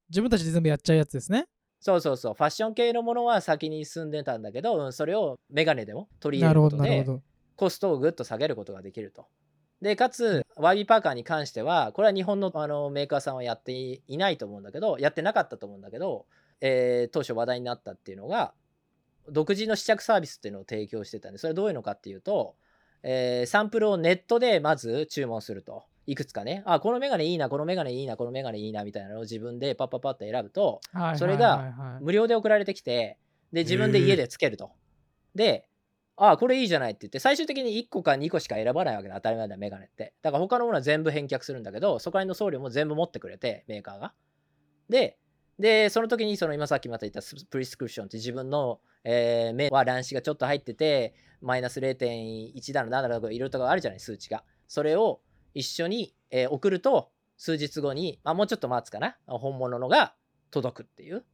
自分たちで全部やっちゃうやつですね。そうそうそうファッション系のものは先に進んでたんだけど、うんそれをメガネでも取り入れることで。コストをぐっと下げることができると。でかつワービーパーカーに関してはこれは日本のあのメーカーさんはやっていいないと思うんだけどやってなかったと思うんだけど、えー当初話題になったっていうのが独自の試着サービスっていうのを提供してたんでそれはどういうのかっていうと、えーサンプルをネットでまず注文するといくつかね。あこのメガネいいなこのメガネいいなこのメガネいいなみたいなのを自分でパッパッパッと選ぶとはいそれが無料で送られてきてで自分で家でつけると。でああこれいいじゃないって言って最終的に1個か2個しか選ばないわけだ当たり前だメガネって。だから他のものは全部返却するんだけどそこら辺の送料も全部持ってくれてメーカーが。ででその時にその今さっきまた言ったスプリスクリプションって自分の、えー目は乱視がちょっと入っててマイナス0.1だの7だのいろいろとかあるじゃない数値が。それを一緒に、えー送ると数日後に、まあ、もうちょっと待つかな。本物のが届くっていう。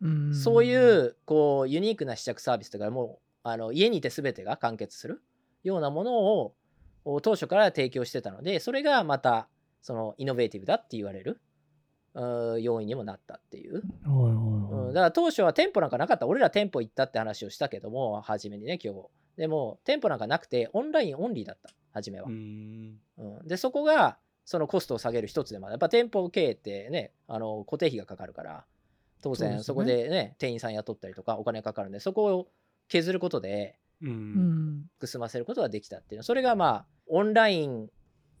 うん。そういうこうユニークな試着サービスとかもうあの家にいて全てが完結するようなものをお当初から提供してたのでそれがまたそのイノベーティブだって言われる要因にもなったっていう、うん、だから当初は店舗なんかなかった。俺ら店舗行ったって話をしたけども初めにね今日。でも店舗なんかなくてオンラインオンリーだった初めは。う、ん。うん、でそこがそのコストを下げる一つでもやっぱ店舗経営ってねあの固定費がかかるから当然そこでね店員さん雇ったりとかお金かかるんでそこを削ることで済ませることができたっていう。それがまあオンライン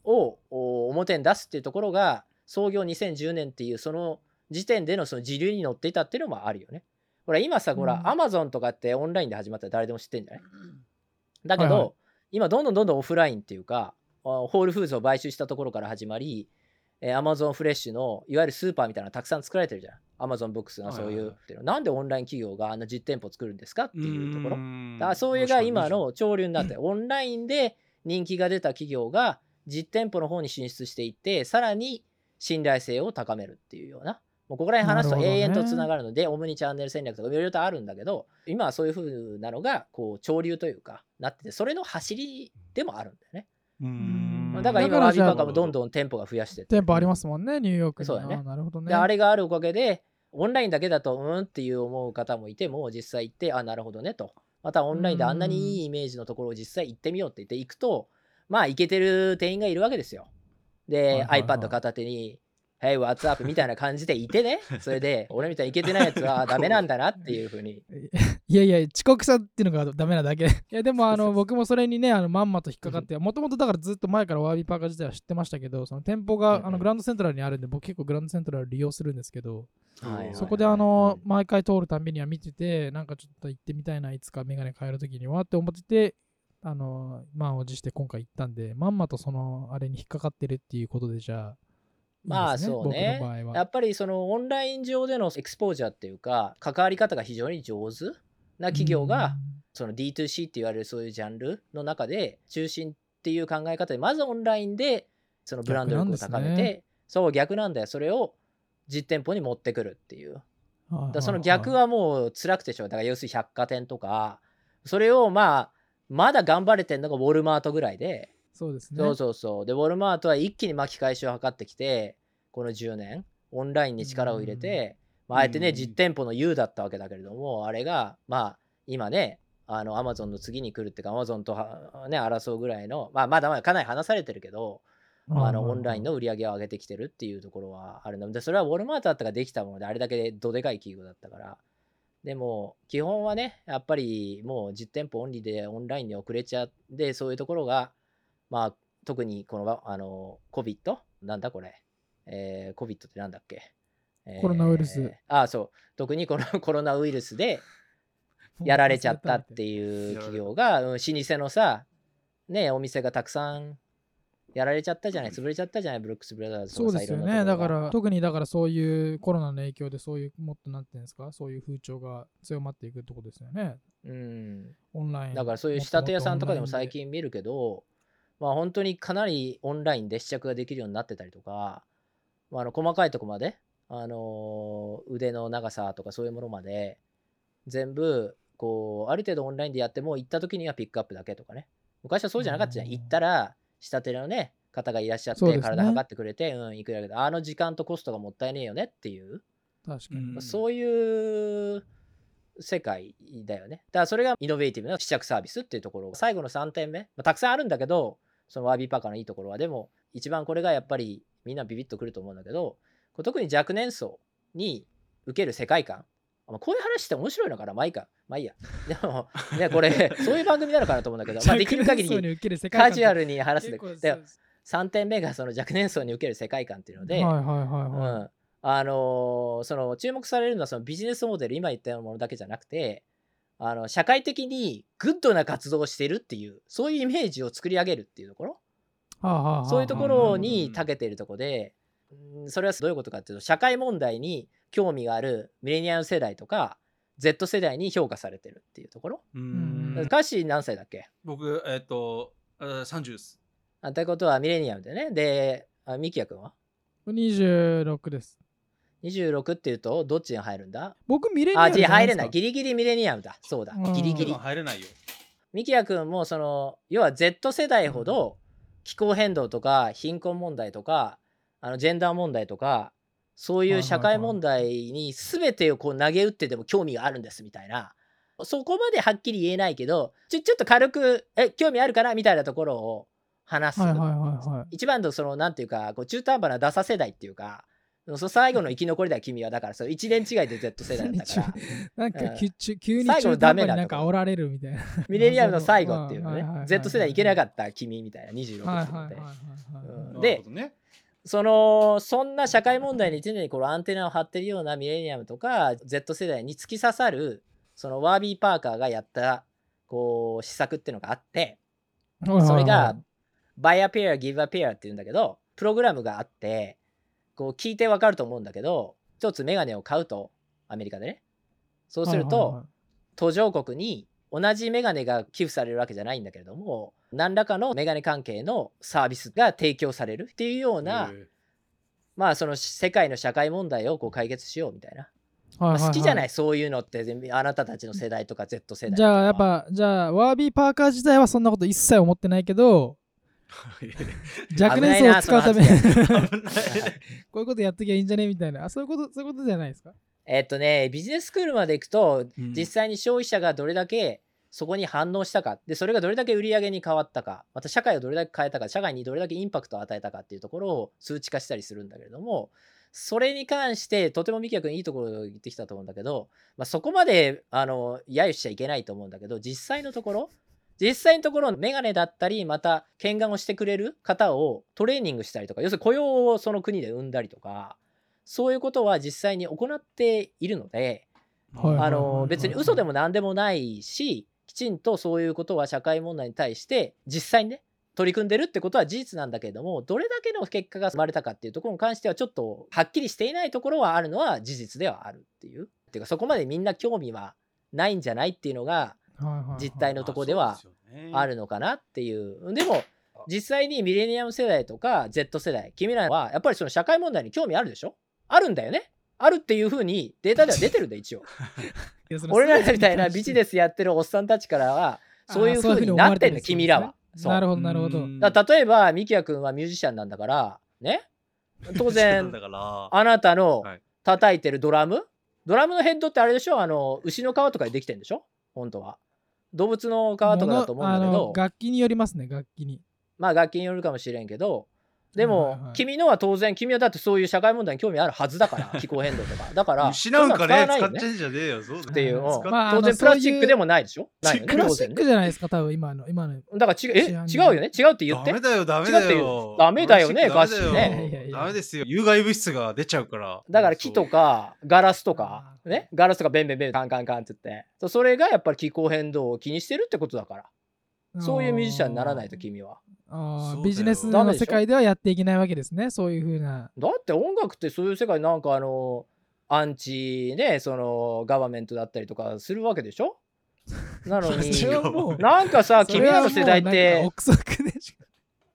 をお表に出すっていうところが創業2010年っていうその時点でのその時流に乗っていたっていうのもあるよね。ほら今さほらうん。アマゾンとかってオンラインで始まったら誰でも知ってんじゃない？だけど、はいはい今どんどんどんどんオフラインっていうかあホールフーズを買収したところから始まりえマゾンフレッシュのいわゆるスーパーみたいなのたくさん作られてるじゃん。アマゾンブックスがそういう、はいはいなんでオンライン企業があんな実店舗作るんですかっていうところ。ん。だからそういうが今の潮流になって オンラインで人気が出た企業が実店舗の方に進出していってさらに信頼性を高めるっていうようなもうここら辺話すと永遠とつながるので、オムニチャンネル戦略とかいろいろとあるんだけど今はそういう風なのがこう潮流というかなっててそれの走りでもあるんだよね、うん。だから今ワービーパーカーもどんどん店舗が増やして店舗ありますもんね、ニューヨークに。そうだね。なるほどね。であれがあるおかげでオンラインだけだとうーんっていう思う方もいても実際行ってあなるほどねと。またオンラインであんなにいいイメージのところを実際行ってみようって言って行くとまあ行けてる店員がいるわけですよ。で、はいはいはい。iPad 片手に「Hey, what's up?」みたいな感じでいてね。それで俺みたいに行けてないやつは ダメなんだなっていうふうに。いやいや、遅刻したっていうのがダメなだけ。いや、でもあの僕もそれにね、あのまんまと引っかかって、もともとだからずっと前からワービーパーカー自体は知ってましたけど、その店舗があのグランドセントラルにあるんで、僕結構グランドセントラル利用するんですけど、そこであの、毎回通るたんびには見てて、なんかちょっと行ってみたいな、いつかメガネ変えるときにはって思ってて、あの、満を持して今回行ったんで、まんまとその、あれに引っかかってるっていうことで、じゃあいいですそうね。やっぱりそのオンライン上でのエクスポージャーっていうか関わり方が非常に上手な企業がその D2C って言われるそういうジャンルの中で中心っていう考え方でまずオンラインでそのブランド力を高めて、そう逆なんだよ。それを実店舗に持ってくるっていう。だその逆はもう辛くてしょうだから要するに百貨店とかそれをまあまだ頑張れてんのがウォルマートぐらいでそうですね。そうそうそう。で、ウォルマートは一気に巻き返しを図ってきて、この10年、オンラインに力を入れて、まあ、あえてね、うん実店舗の U だったわけだけれども、あれが、まあ、今ね、あの、アマゾンの次に来るっていうか、アマゾンとはね、争うぐらいの、まあ、まだまだかなり離されてるけど、あの、オンラインの売り上げを上げてきてるっていうところはあるので、それはウォルマートだったからできたもので、あれだけどでかい企業だったから。でも、基本はね、やっぱりもう実店舗オンリーでオンラインに遅れちゃって、そういうところが、まあ、特にこの、あの、COVID? なんだこれ？えー、COVID ってなんだっけ、えーコロナウイルス。ああ、そう。特にこの コロナウイルスでやられちゃったっていう企業が、うん、老舗のさ、ね、お店がたくさんやられちゃったじゃない、潰れちゃったじゃない、ブルックス・ブラザーズそうですよね。だから、特にだからそういうコロナの影響で、そういう、もっとなんていうんですか、そういう風潮が強まっていくってことですよね。うん。オンライン。だからそういう仕立て屋さんとかでも最近見るけど、まあ本当にかなりオンラインで試着ができるようになってたりとか、まあ、あの細かいとこまで、あのー腕の長さとかそういうものまで全部こうある程度オンラインでやっても行った時にはピックアップだけとかね昔はそうじゃなかったじゃんうん行ったら仕立てのね方がいらっしゃって、体測ってくれてうんいくらだけどあの時間とコストがもったいねえよねっていう確かに。うんそういう世界だよね。だからそれがイノベーティブな試着サービスっていうところ。最後の3点目、まあたくさんあるんだけど、そのワービーパーカーのいいところは、でも一番これがやっぱりみんなビビッとくると思うんだけど、特に若年層に受ける世界観。まあこういう話って面白いのかな？まあいいか。まあいいや。でも、ね、これ、そういう番組なのかなと思うんだけど、まあできる限りカジュアルに話すで。で3点目がその若年層に受ける世界観っていうので、あのーその注目されるのはそのビジネスモデル今言ったようなものだけじゃなくてあの社会的にグッドな活動をしてるっていうそういうイメージを作り上げるっていうところ？はあはあはあ。そういうところにうん長けているところでうんそれはどういうことかっていうと社会問題に興味があるミレニアム世代とか Z 世代に評価されてるっていうところ？ううんん。カッシー何歳だっけ？僕えっ、とあ30です。あってことはミレニアムでね。であミキヤ君は？26です。26っていうとどっちに入るんだ？僕、ミレニアあ、ム違う、入れない。ギリギリミレニアムだ。そうだ。うんギリギリ。入れないよミキヤ君も、その、要は Z 世代ほど気候変動とか貧困問題とか、あのジェンダー問題とか、そういう社会問題に全てをこう投げ打ってでも興味があるんですみたいな。そこまではっきり言えないけど、ちょちょっと軽く、え、興味あるかなみたいなところを話す。はいはいはいはい。一番のその、なんていうか、こう中途半端なダサ世代っていうか、その最後の生き残りだよ君は。だからその1年違いで Z 世代だったから。なんかうん。急に最後の中途半ダメなとこ端になんか煽られるみたいな。ミレニアムの最後っていうのね。はいはいはいはい Z 世代に行けなかった君みたいな26って。いうはいので。でそのそんな社会問題に常にこのアンテナを張ってるようなミレニアムとか Z 世代に突き刺さるそのワービー・パーカーがやったこう施策っていうのがあってはいはいはい。それが Buy a pair, Give a pair っていうんだけどプログラムがあってこう聞いてわかると思うんだけど一つメガネを買うとアメリカでね。そうすると、途上国に同じメガネが寄付されるわけじゃないんだけれども何らかのメガネ関係のサービスが提供されるっていうような、え。まあその世界の社会問題をこう解決しようみたいな、まあ好きじゃない？そういうのって全部あなたたちの世代とか Z 世代とか。じゃあやっぱじゃあワービーパーカー自体はそんなこと一切思ってないけど 若年層を使うため こういうことやっときゃいいんじゃね？みたいな。あそういうことそういうことじゃないですか？えっとねビジネススクールまで行くとうん。実際に消費者がどれだけそこに反応したか。でそれがどれだけ売り上げに変わったか。また社会をどれだけ変えたか。社会にどれだけインパクトを与えたかっていうところを数値化したりするんだけれどもそれに関してとても美キ君いいところを言ってきたと思うんだけど、まあ、そこまであの揶揄しちゃいけないと思うんだけど実際のところ実際のところメガネだったりまた見願をしてくれる方をトレーニングしたりとか要するに雇用をその国で生んだりとかそういうことは実際に行っているのではいあの別に嘘でもも何でもないしきちんとそういうことは社会問題に対して実際にね取り組んでるってことは事実なんだけれどもどれだけの結果が生まれたかっていうところに関してはちょっとはっきりしていないところはあるのは事実ではあるっていう。っていうかそこまでみんな興味はないんじゃないっていうのが実態のとこではあるのかなっていう。でも実際にミレニアム世代とか Z 世代君らはやっぱりその社会問題に興味あるでしょ？あるんだよね。あるっていうふうにデータでは出てるんだ一応。俺らみたいなビジネスやってるおっさんたちからはそういう風になってんの君らは。そう。なるほどなるほど。例えばミキヤ君はミュージシャンなんだからね？当然だから。あなたのはい。叩いてるドラム、ドラムのヘッドってあれでしょ？あの牛の皮とかでできてんでしょ？本当は動物の皮とかだと思うんだけど。の楽器によりますね楽器に。まあ楽器によるかもしれんけどでも、はいはい。君のは当然君はだってそういう社会問題に興味あるはずだから 気候変動とか。だから失うんかね。使っちゃうんじゃねえよそうっていう、うん。まあ当然プラスチックでもないでしょ？ないよねプラスチックじゃないですか多分今の今の。だからちえ違うよね？違うって言って？ダメだよダメだよ。ダメだよねガッシーね。ダメですよ。有害物質が出ちゃうから。だから木とかガラスとかね？ガラスとかベンベンベンカンカンカンって言って。それがやっぱり気候変動を気にしてるってことだから。そういうミュージシャンにならないと君はあビジネスの世界ではやっていけないわけですねそういうふうな。だって音楽ってそういう世界なんかあのアンチねそのガバメントだったりとかするわけでしょ？なのになんかさ君らの世代って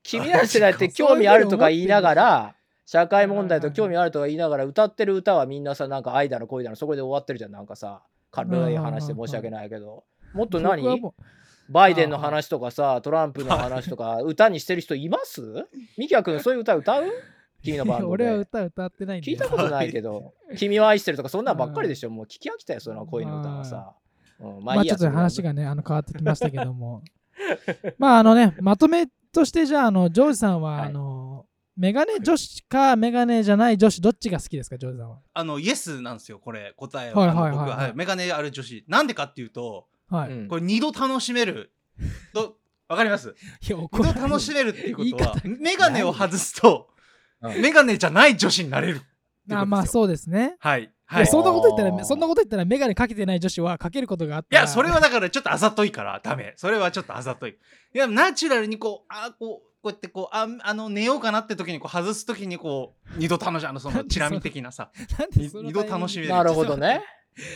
君らの世代って興味あるとか言いながら社会問題と興味あるとか言いながら歌ってる歌はみんなさなんか愛だの恋だのそこで終わってるじゃんなんかさ軽い話で申し訳ないけど。もっと何？バイデンの話とかさトランプの話とか歌にしてる人います？ミキヤ君そういう歌歌う？君のバンド 俺はで歌歌ってないんで聞いたことないけど。君を愛してるとかそんなんばっかりでしょ？もう聞き飽きたよその恋の歌はさ、うん、まあちょっと話ががねあの変わってきましたけども。まああのねまとめとしてじゃああのジョージさんは、はい。あのメガネ女子かメガネじゃない女子どっちが好きですかジョージさんは？あのイエスなんですよこれ答えはいははいはい。はいメガネある女子。なんでかっていうとはい、うん。これ二度楽しめる。とわかります？いや度楽しめるっていうことは言い方。メガネを外すとうん。メガネじゃない女子になれるってことですよ。あまあそうですね。はい。いはい。やそんなこと言ったらそんなこと言ったらメガネかけてない女子はかけることがあっいたら。やそれはだからちょっとあざといからダメ。それはちょっとあざとい。いやナチュラルにこうあこうこうやってこうああの寝ようかなって時にこう外す時にこう二度楽しあのそのチラ見的なさ。二度楽しめる。なるほどね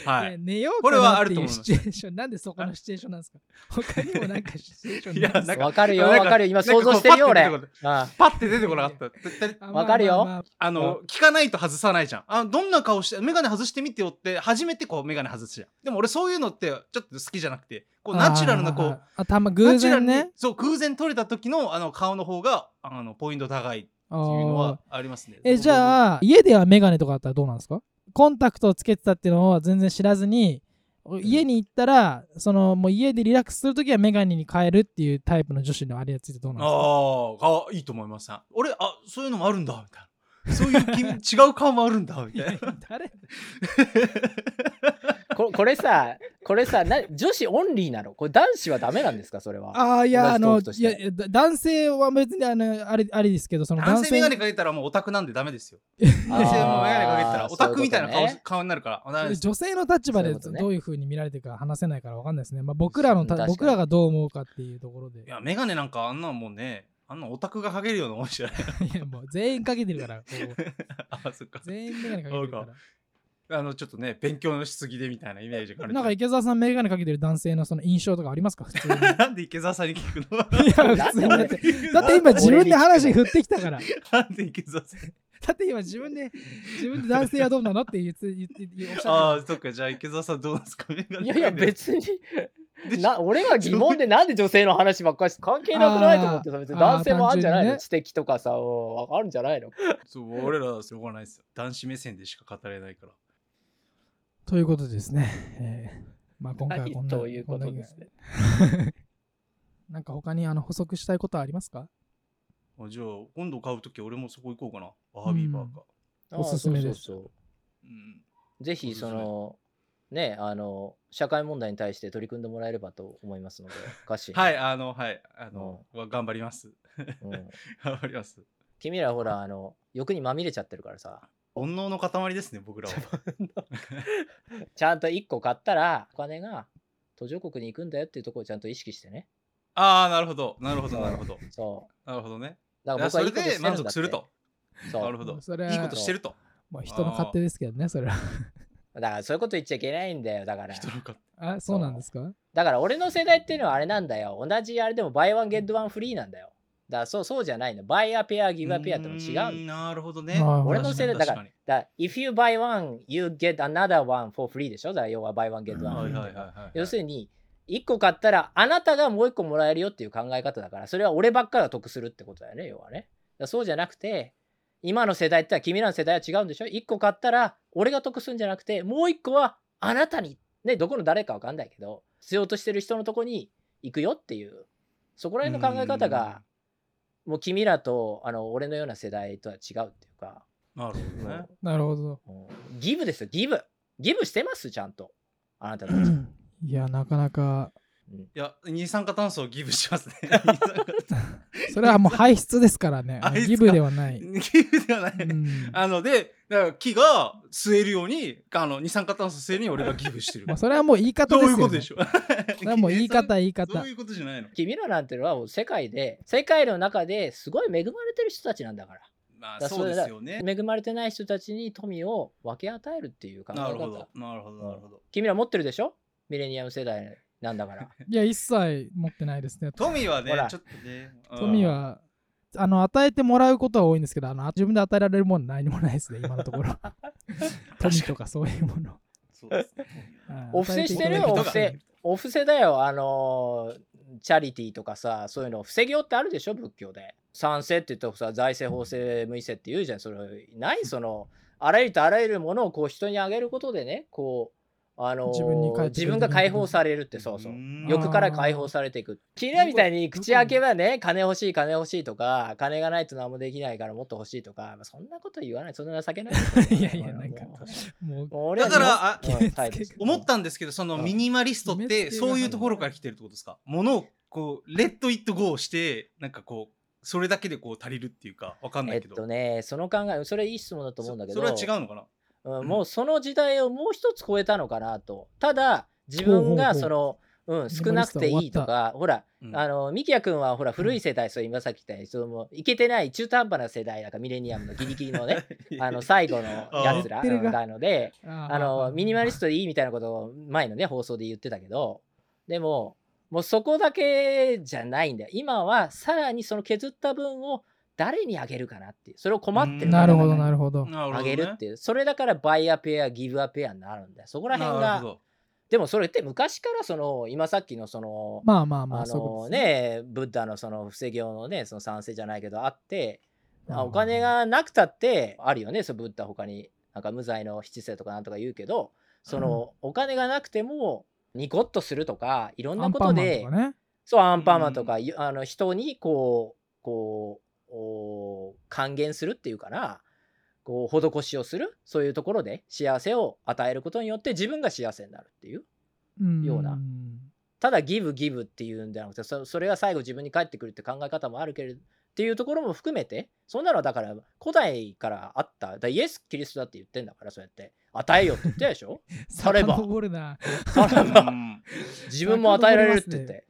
はい。寝ようこれはかなっていうあると思います。シチュエーション。なんでそこのシチュエーションなんですか？他にもなんかシチュエーションいやないんですか？わかるよわかるよ。今想像してるよ俺。パッて出てこなかった。わかるよ。まあの聞かないと外さないじゃん。あどんな顔してメガネ外してみてよって初めてこうメガネ外すじゃん。でも俺そういうのってちょっと好きじゃなくてこうナチュラルなこうあたま偶然ね。にそう偶然撮れた時のあの顔の方があのポイント高いっていうのはありますね。えじゃあ家ではメガネとかだったらどうなんですか？コンタクトをつけてたっていうのを全然知らずに家に行ったらそのもう家でリラックスするときはメガネに変えるっていうタイプの女子のあれについてどうなんですか？あーあいいと思います俺あそういうのもあるんだみたいな。そういう君 違う顔もあるんだみたいな。誰 ここれさこれさな女子オンリーなの？これ男子はダメなんですか？それは。ああいやあのいや男性は別にあのあれあれですけどその男性男性メガネかけたらもうオタクなんでダメですよ。男性もメガネかけたらオタクみたいな顔,、ね顔になるから女性の立場でどういうふうに見られてるか話せないからわかんないですね。まあ、僕らの僕らがどう思うかっていうところで。いやメガネなんかあんなんもうねあんなオタクがかけるようなもんじゃない。いやもう全員かけてるから。あそっか。全員メガネかけてるかあのちょっとね勉強のしすぎでみたいなイメージがあら。るなんか池澤さんメガネかけてる男性のその印象とかありますか？普通に。い なんで池澤さんに聞くの？や普通に。だって。だって今自分で話振ってきたから。なんで池澤さんだって今自分で自分で男性はどうなのって言って言って言っておっしゃっああそっか。じゃあ池澤さんどうなんですか？いやいや別に。な俺が疑問でなんで女性の話ばっかりして関係なくないと思ってさ別に男性もあるんじゃないの、ね。知的とかさうんあるんじゃないの？そう俺らはしょうがないですよ。男子目線でしか語れないから。た。ということでですね。えーまあ今回はこんな。ということですね。な。なんか他にあの補足したいことはありますか？あじゃあ今度買うとき俺もそこ行こうかな。バービーバーか、おすすめです。そうそうそう。うん。ぜひそのねあの社会問題に対して取り組んでもらえればと思いますので歌詞はいあのはいあの、頑張ります。うん、頑張ります。君らほらあの欲にまみれちゃってるからさ煩悩の塊ですね僕らは。ちゃんと。1個買ったらお金が途上国に行くんだよっていうところをちゃんと意識してね。ああなるほど。なるほどなるほど。そう。なるほどね。だから僕はいいことしてるんだって。で満足すると。そう。なるほど。それはいいことしてると。まあ人の勝手ですけどね、それは。だからそういうこと言っちゃいけないんだよだから。人の勝あ、そうなんですか？だから俺の世代っていうのはあれなんだよ。同じあれでもバイワンゲットワンフリーなんだよだからそうそうじゃないの。バイアペアギブアペアってのも違うなるほどね。俺の世代だから確だから if you buy one you get another one for free でしょ？だから要は buy one get に one 要するに1個買ったらあなたがもう1個もらえるよっていう考え方だからそれは俺ばっかが得するってことだよね要はね。だそうじゃなくて今の世代って君らの世代は違うんでしょ？1個買ったら俺が得するんじゃなくてもう1個はあなたにねどこの誰かわかんないけど必要としてる人のとこに行くよっていうそこら辺の考え方がもう君らとあの俺のような世代とは違うっていうかなるほどね。なるほど。ギブですよギブギブしてます？ちゃんとあなたたちいや、なかなか、いや、二酸化炭素をギブしますね。それはもう排出ですからね。ギブではない。ギブではない。うんあので、だから木が吸えるように、あの二酸化炭素吸えるように俺がギブしてる まあ、。それはもう言い方どですよ、ね。ういうことでしょう？それはもう言い方、言い方そう。いうことじゃないの。君らなんてのはもう世界で世界の中ですごい恵まれてる人たちなんだからまあだそうですよね。恵まれてない人たちに富を分け与えるっていう考え方なるほど。なるほど。なるほど。君ら持ってるでしょ？ミレニアム世代なんだからいや、一切持ってないですね。富はねほら、ちょっとね。うん富。は、あの、与えてもらうことは多いんですけど、あの自分で与えられるもの何もないですね、今のところ。富とかそういうもの。そうですお布施してるよお布施。お布施だよあのーチャリティーとかさそういうの布施業ってあるでしょ仏教で。賛成って言ったらさ財政法制無為制って言うじゃん。それないそのあらゆるとあらゆるものをこう人にあげることでねこうあのー自分に自分が解放されるってそうそう。うん。欲から解放されていく。君らみたいに口開けばね。金欲しい金欲しいとか金がないと何もできないからもっと欲しいとか。まあそんなこと言わない。そんな情けない いやいやなんかももうだから 思ったんですけど、そのうん。ミニマリストって、そういうところから来てるってことですか？物を、こう、レッド・イット・ゴーして、なんかこう、それだけでこう足りるっていうか、わかんなえっいけど。とねその考えそれいい質問だと思うんだけど。そそれは違うのかな？うん、もうその時代をもう一つ超えたのかなと。ただ自分がそのうん、少なくていいとかほら、うん。あのミキヤ君はほら古い世代、そう今さっき言ったようにいけてない中途半端な世代だからミレニアムのギリギリのね あの最後のやつらなのでああのミニマリストトでいいみたいなことを前のね放送で言ってたけどでももうそこだけじゃないんだよ。今はさらにその削った分を誰にあげるかなっていう。それを困ってるなるほどなるほど。あげるっていう。それだからバイアペアギブアペアになるんだよ。そこら辺が。でもそれって昔からその今さっきのその、まあまあまああそういうことのね。ねブッダのその防業のねその賛成じゃないけどあってあうん。お金がなくたってあるよね。そのブッダ他になんか無罪の七世とかなんとか言うけどそのお金がなくてもニコッとするとかいろんなことでアンパンマンとかね。そうアンパンマンとか、ゆあの人にこうこうお還元するっていうかなこう施しをするそういうところで幸せを与えることによって自分が幸せになるっていううんようなただギブギブっていうんじゃなくてそそれが最後自分に返ってくるって考え方もあるけれどっていうところも含めてそんなのはだから古代からあっただイエス・キリストだって言ってんだからそうやって。与えよって言ってたでしょ？されば。されば。うん。自分も与えられるって言って、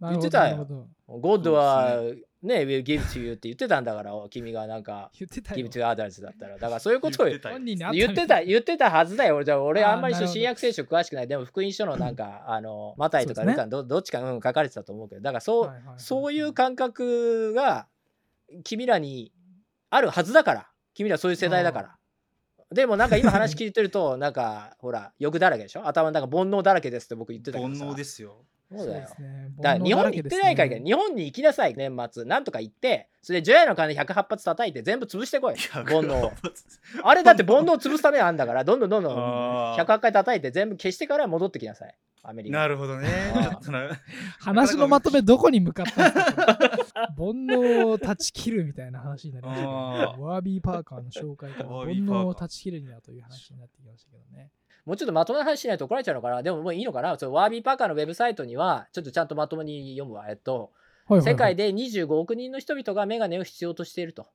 言ってたよ。ゴッドはね will give to you って言ってたんだから君がなんか言ってた give よ to others だったら。だからそういうことを言ってた言ってた言ってたはずだよ。俺じゃあ俺あんまり新約聖書詳しくない。でも福音書のなんかあのマタイとかルカのどどっちか、うん、書かれてたと思うけど。だからそう、そういう感覚が君らにあるはずだから。君らそういう世代だから。でもなんか今話聞いてるとなんかほら欲だらけでしょ？頭の中煩悩だらけですって僕言ってたけど煩さ悩ですよ。そうだよ。すね。だから日本に行ってないから日本に行きなさい年末なんとか行ってそれで除夜の鐘108発叩いて全部潰してこい。煩悩を。あれだって煩悩を潰すためにあんだからどんどんどんどんあー。108回叩いて全部消してから戻ってきなさい。アメリカ。なるほどね。話のまとめどこに向かったんですか？こ れ煩悩を断ち切るみたいな話になりましたワービーパーカーの紹介から煩悩を断ち切るにはという話になってきましたけどねもうちょっとまともな話しないと怒られちゃうのかな。でももういいのかな。そのワービーパーカーのウェブサイトにはちょっとちゃんとまともに読むわ。えっとはいはいはい。世界で25億人の人々がメガネを必要としていると。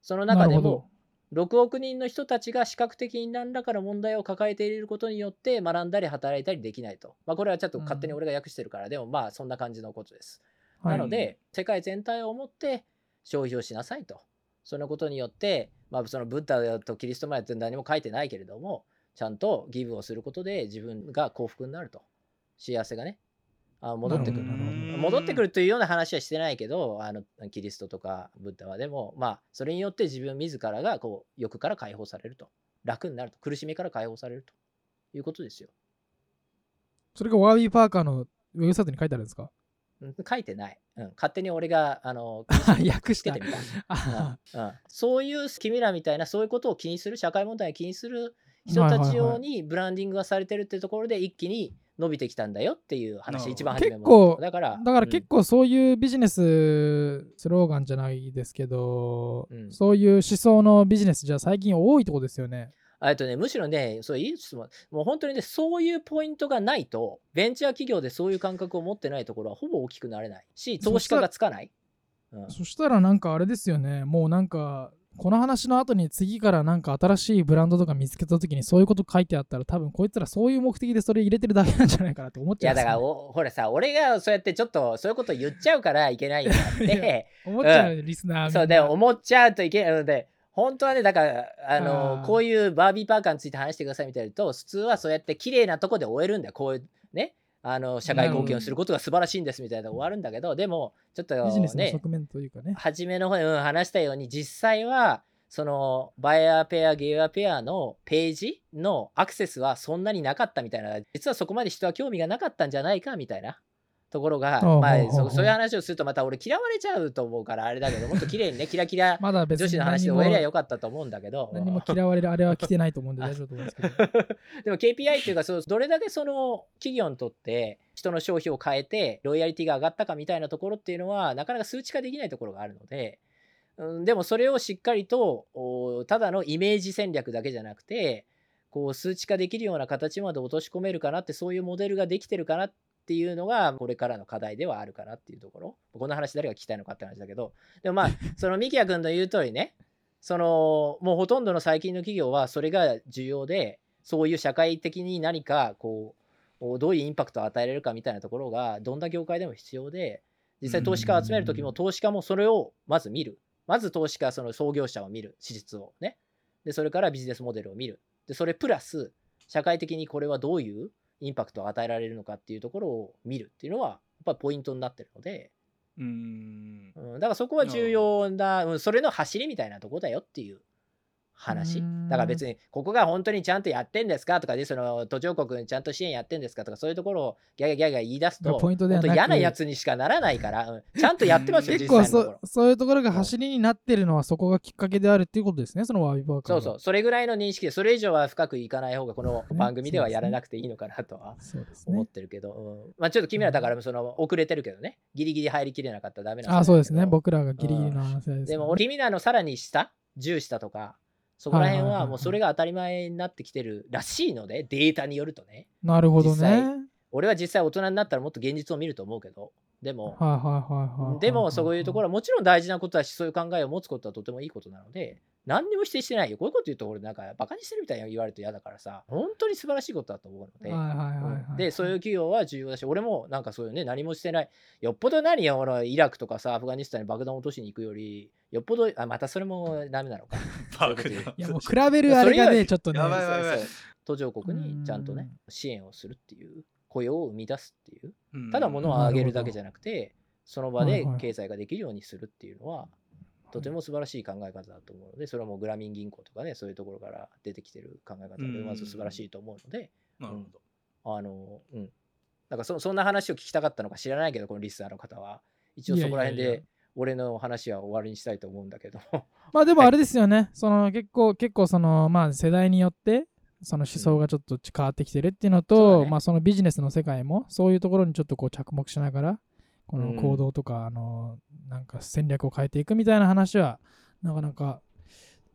その中でも6億人の人たちが視覚的に何らかの問題を抱えていることによって学んだり働いたりできないと。まあこれはちょっと勝手に俺が訳してるから、でもまあそんな感じのことです。はい。なので世界全体を思って消費をしなさいと。そのことによって、まあそのブッダとキリストマヤって何も書いてないけれども、ちゃんとギブをすることで自分が幸福になると。幸せがね、あ戻ってくる。戻ってくるというような話はしてないけどあのキリストとかブッダは。でもまあそれによって自分自らがこう欲から解放されると。楽になると。苦しみから解放されると。いうことですよ。それがワービーパーカーのウェブサイトに書いてあるんですか？うん書いてない。うん、勝手に俺が、あの、訳した。つけてみた。あ うん。うん。そういう君らみたいなそういうことを気にする社会問題を気にする人たち用にブランディングがされてるっていうところで一気に伸びてきたんだよっていう話一番初めもだからだから結構そういうビジネススローガンじゃないですけど、うん。そういう思想のビジネスじゃ最近多いとこですよね。うんえっとねむしろねそういい質問。もう本当にねそういうポイントがないとベンチャー企業でそういう感覚を持ってないところはほぼ大きくなれないし投資家がつかない、うん、そしたらなんかあれですよね。もうなんかこの話の後に次からなんか新しいブランドとか見つけた時にそういうこと書いてあったら多分こいつらそういう目的でそれ入れてるだけなんじゃないかなと思っいやだちゃう。んですよね、からおほらさ俺がそうやってちょっとそういうこと言っちゃうからいけないんだっいて思っちゃう、リスナーそうで思っちゃうといけないので本当はねだからあのこういうバービーパーカーについて話してくださいみたいなと普通はそうやって綺麗なとこで終えるんだよこういうねあの社会貢献をすることが素晴らしいんですみたいな終わるんだけどでもちょっとビジネスのね側面というかね。初めの方で、うん、話したように実際はそのバイヤーペアゲイヤーペアのページのアクセスはそんなになかったみたいな。実はそこまで人は興味がなかったんじゃないかみたいなところが、まあそそういう話をするとまた俺嫌われちゃうと思うからあれだけどもっと綺麗にねキラキラ女子の話で何終えりゃもよかったと思うんだけど何も嫌われるあれは来てないと思うんで大丈夫と思うんですけど。でも KPI っていうかそうどれだけその企業にとって人の消費を変えてロイヤリティが上がったかみたいなところっていうのはなかなか数値化できないところがあるので、うん、でもそれをしっかりとおただのイメージ戦略だけじゃなくてこう数値化できるような形まで落とし込めるかなってそういうモデルができてるかなっていうのがこれからの課題ではあるかなっていうところ。この話誰が聞きたいのかって話だけど。でもまあ そのミキヤ君の言う通りねそのもうほとんどの最近の企業はそれが重要でそういう社会的に何かこうどういうインパクトを与えられるかみたいなところがどんな業界でも必要で実際投資家を集める時も投資家もそれをまず見る。まず投資家その創業者を見る史実をね。でそれからビジネスモデルを見る。でそれプラス社会的にこれはどういうインパクトを与えられるのかっていうところを見るっていうのはやっぱりポイントになってるので、うーん。うん、だからそこは重要な、うん、それの走りみたいなとこだよっていう話。うん。だから別にここが本当にちゃんとやってんですかとかでその途上国にちゃんと支援やってんですかとかそういうところをギャギャギャギャ言い出すとポイントでは本当嫌なやつにしかならないから、うん。ちゃんとやってますよ結構実際のところ。そそういうところが走りになってるのはそこがきっかけであるっていうことですね、そのワビバーそうそう。それぐらいの認識でそれ以上は深くいかない方がこの 番組ではやらなくていいのかなとは思っ。てるけど、うん。まあちょっと君らだからその遅れてるけどね。ギリギリ入りきれなかったらダメなんあそうですね。僕僕らがギリギリの話です、ね。でも俺君らのさらに下10下とかそこら辺はもうそれが当たり前になってきてるらしいのでデータによるとねなるほどね。俺は実際大人になったらもっと現実を見ると思うけどでも。でもそういうところはもちろん大事なことだしそういう考えを持つことはとてもいいことなので何にも否定してないよ。こういうこと言うと俺なんかバカにしてるみたいに言われると嫌だからさ。本当に素晴らしいことだと思うので、はいはいはいはいうん。でそういう企業は重要だし俺もなんかそういうね何もしてない。よっぽど何よほらイラクとかさアフガニスタンに爆弾を落としに行くよりよっぽどあまたそれもダメなのか。爆弾いやもう比べるあれがね、ちょっとね。やばいやばいやばい。そうそう途上国にちゃんとねうん。支援をするっていう雇用を生み出すっていううん。ただ物を上げるだけじゃなくてその場で経済ができるようにするっていうのはとても素晴らしい考え方だと思うのでそれはもうグラミン銀行とかねそういうところから出てきてる考え方でうん。まず素晴らしいと思うのでなるほど。あのうん。なんかそそんな話を聞きたかったのか知らないけどこのリスナーの方は。一応そこら辺で俺の話は終わりにしたいと思うんだけど。まあでもあれですよね。その結構、結構その、まあ世代によって、その思想がちょっと変わってきてるっていうのそうと、だね。まあそのビジネスの世界も、そういうところにちょっとこう着目しながら、こうんの行動とか、あの、なんか戦略を変えていくみたいな話は、なかなか、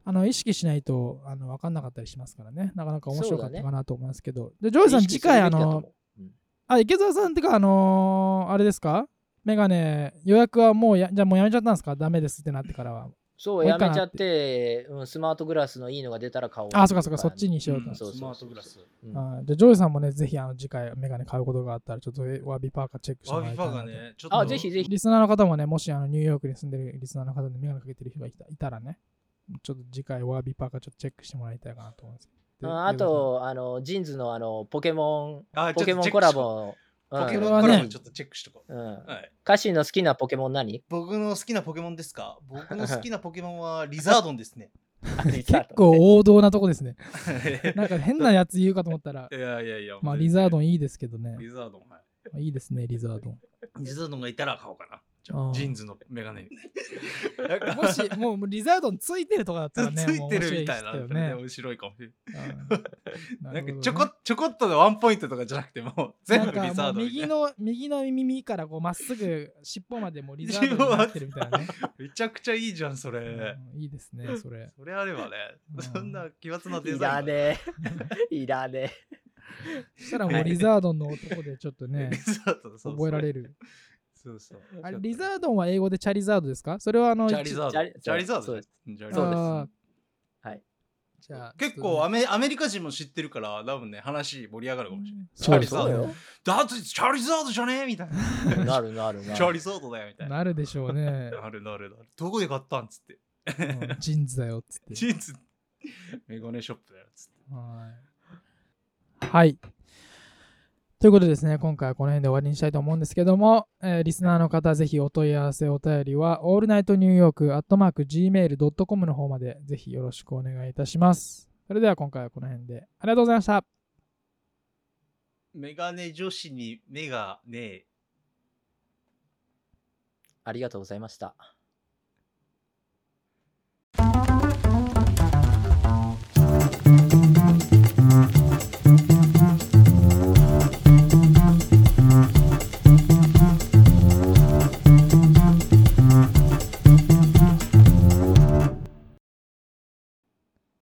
あの意識しないとあの分かんなかったりしますからね。なかなか面白かったかなと思いますけど。で、ジョイさん、次回、あの、うんあ、池澤さんってか、あのーあれですか？メガネ、予約はもうや、じゃあもうやめちゃったんですか？ダメですってなってからは。そうもういいかなやめちゃって、うん、スマートグラスのいいのが出たら買おうあ、そうかそうか、そっちにしようと。うんそうそうそうスマートグラス。うん。あじゃあ、ジョイさんもね、ぜひあの次回メガネ買うことがあったら、ちょっと Warby Parker チェックしてもワビパらいたいなと。ーがねちょっとあぜひぜひ。リスナーの方もね、もしあのニューヨークに住んでるリスナーの方でメガネかけてる人がいたいたらね、ちょっと次回ワビパーカーちょっとチェックしてもらいたいかなと思います。でああ、とあのジーンズのあのポケモンあポケモンコラボポケモンコラボちょっとチェックしとこう、はい、歌詞の好きなポケモン何？僕の好きなポケモンですか？僕の好きなポケモンはリザードンですね。結構王道なとこですね。なんか変なやつ言うかと思ったら。い、やいやいやまあリザードンいいですけどね。リザードンはい。いいですね、リザードン。リザードンがいたら買おうかな。ジーンズのメガネ。もし、もうリザードンついてるとかだったらね、ついてるみたいな面白い人よね。面白いかもしれない。うん なんかちょこちょこっとのワンポイントとかじゃなくてもう全部リなんかもうザードン。右の右の耳からこうまっすぐ尻尾までもうリザードンに なってるみたいなね。めちゃくちゃいいじゃんそれ。うんいいですね、それ。それあればねう、んそんな奇抜なデザイン。らねえ。いらねそしたらもうリザードンの男でちょっとね覚えられる。そうそう。あれリザードンは英語でチャリザードですか？それはあの、チャリザード。チャリチャリザードそうですはい。じゃあ結構アメメアメリカ人も知ってるから多分ね話盛り上がるかもしれない。チそうャリザードそうよ。だってチャリザードじゃねえみたいな。なるなるなる。チャリザードだよみたいな。なるでしょうね。なるなるなる。どこで買ったんつって。うんジーンズだよっつって。ジーンズメガネショップだよつって。はい。はい。ということでですね、今回はこの辺で終わりにしたいと思うんですけども、えーリスナーの方、ぜひお問い合わせ、お便りは、オールナイトニューヨーク、アットマーク、gmail.com の方まで、ぜひよろしくお願いいたします。それでは今回はこの辺で、ありがとうございました。メガネ女子に目がねえ。ありがとうございました。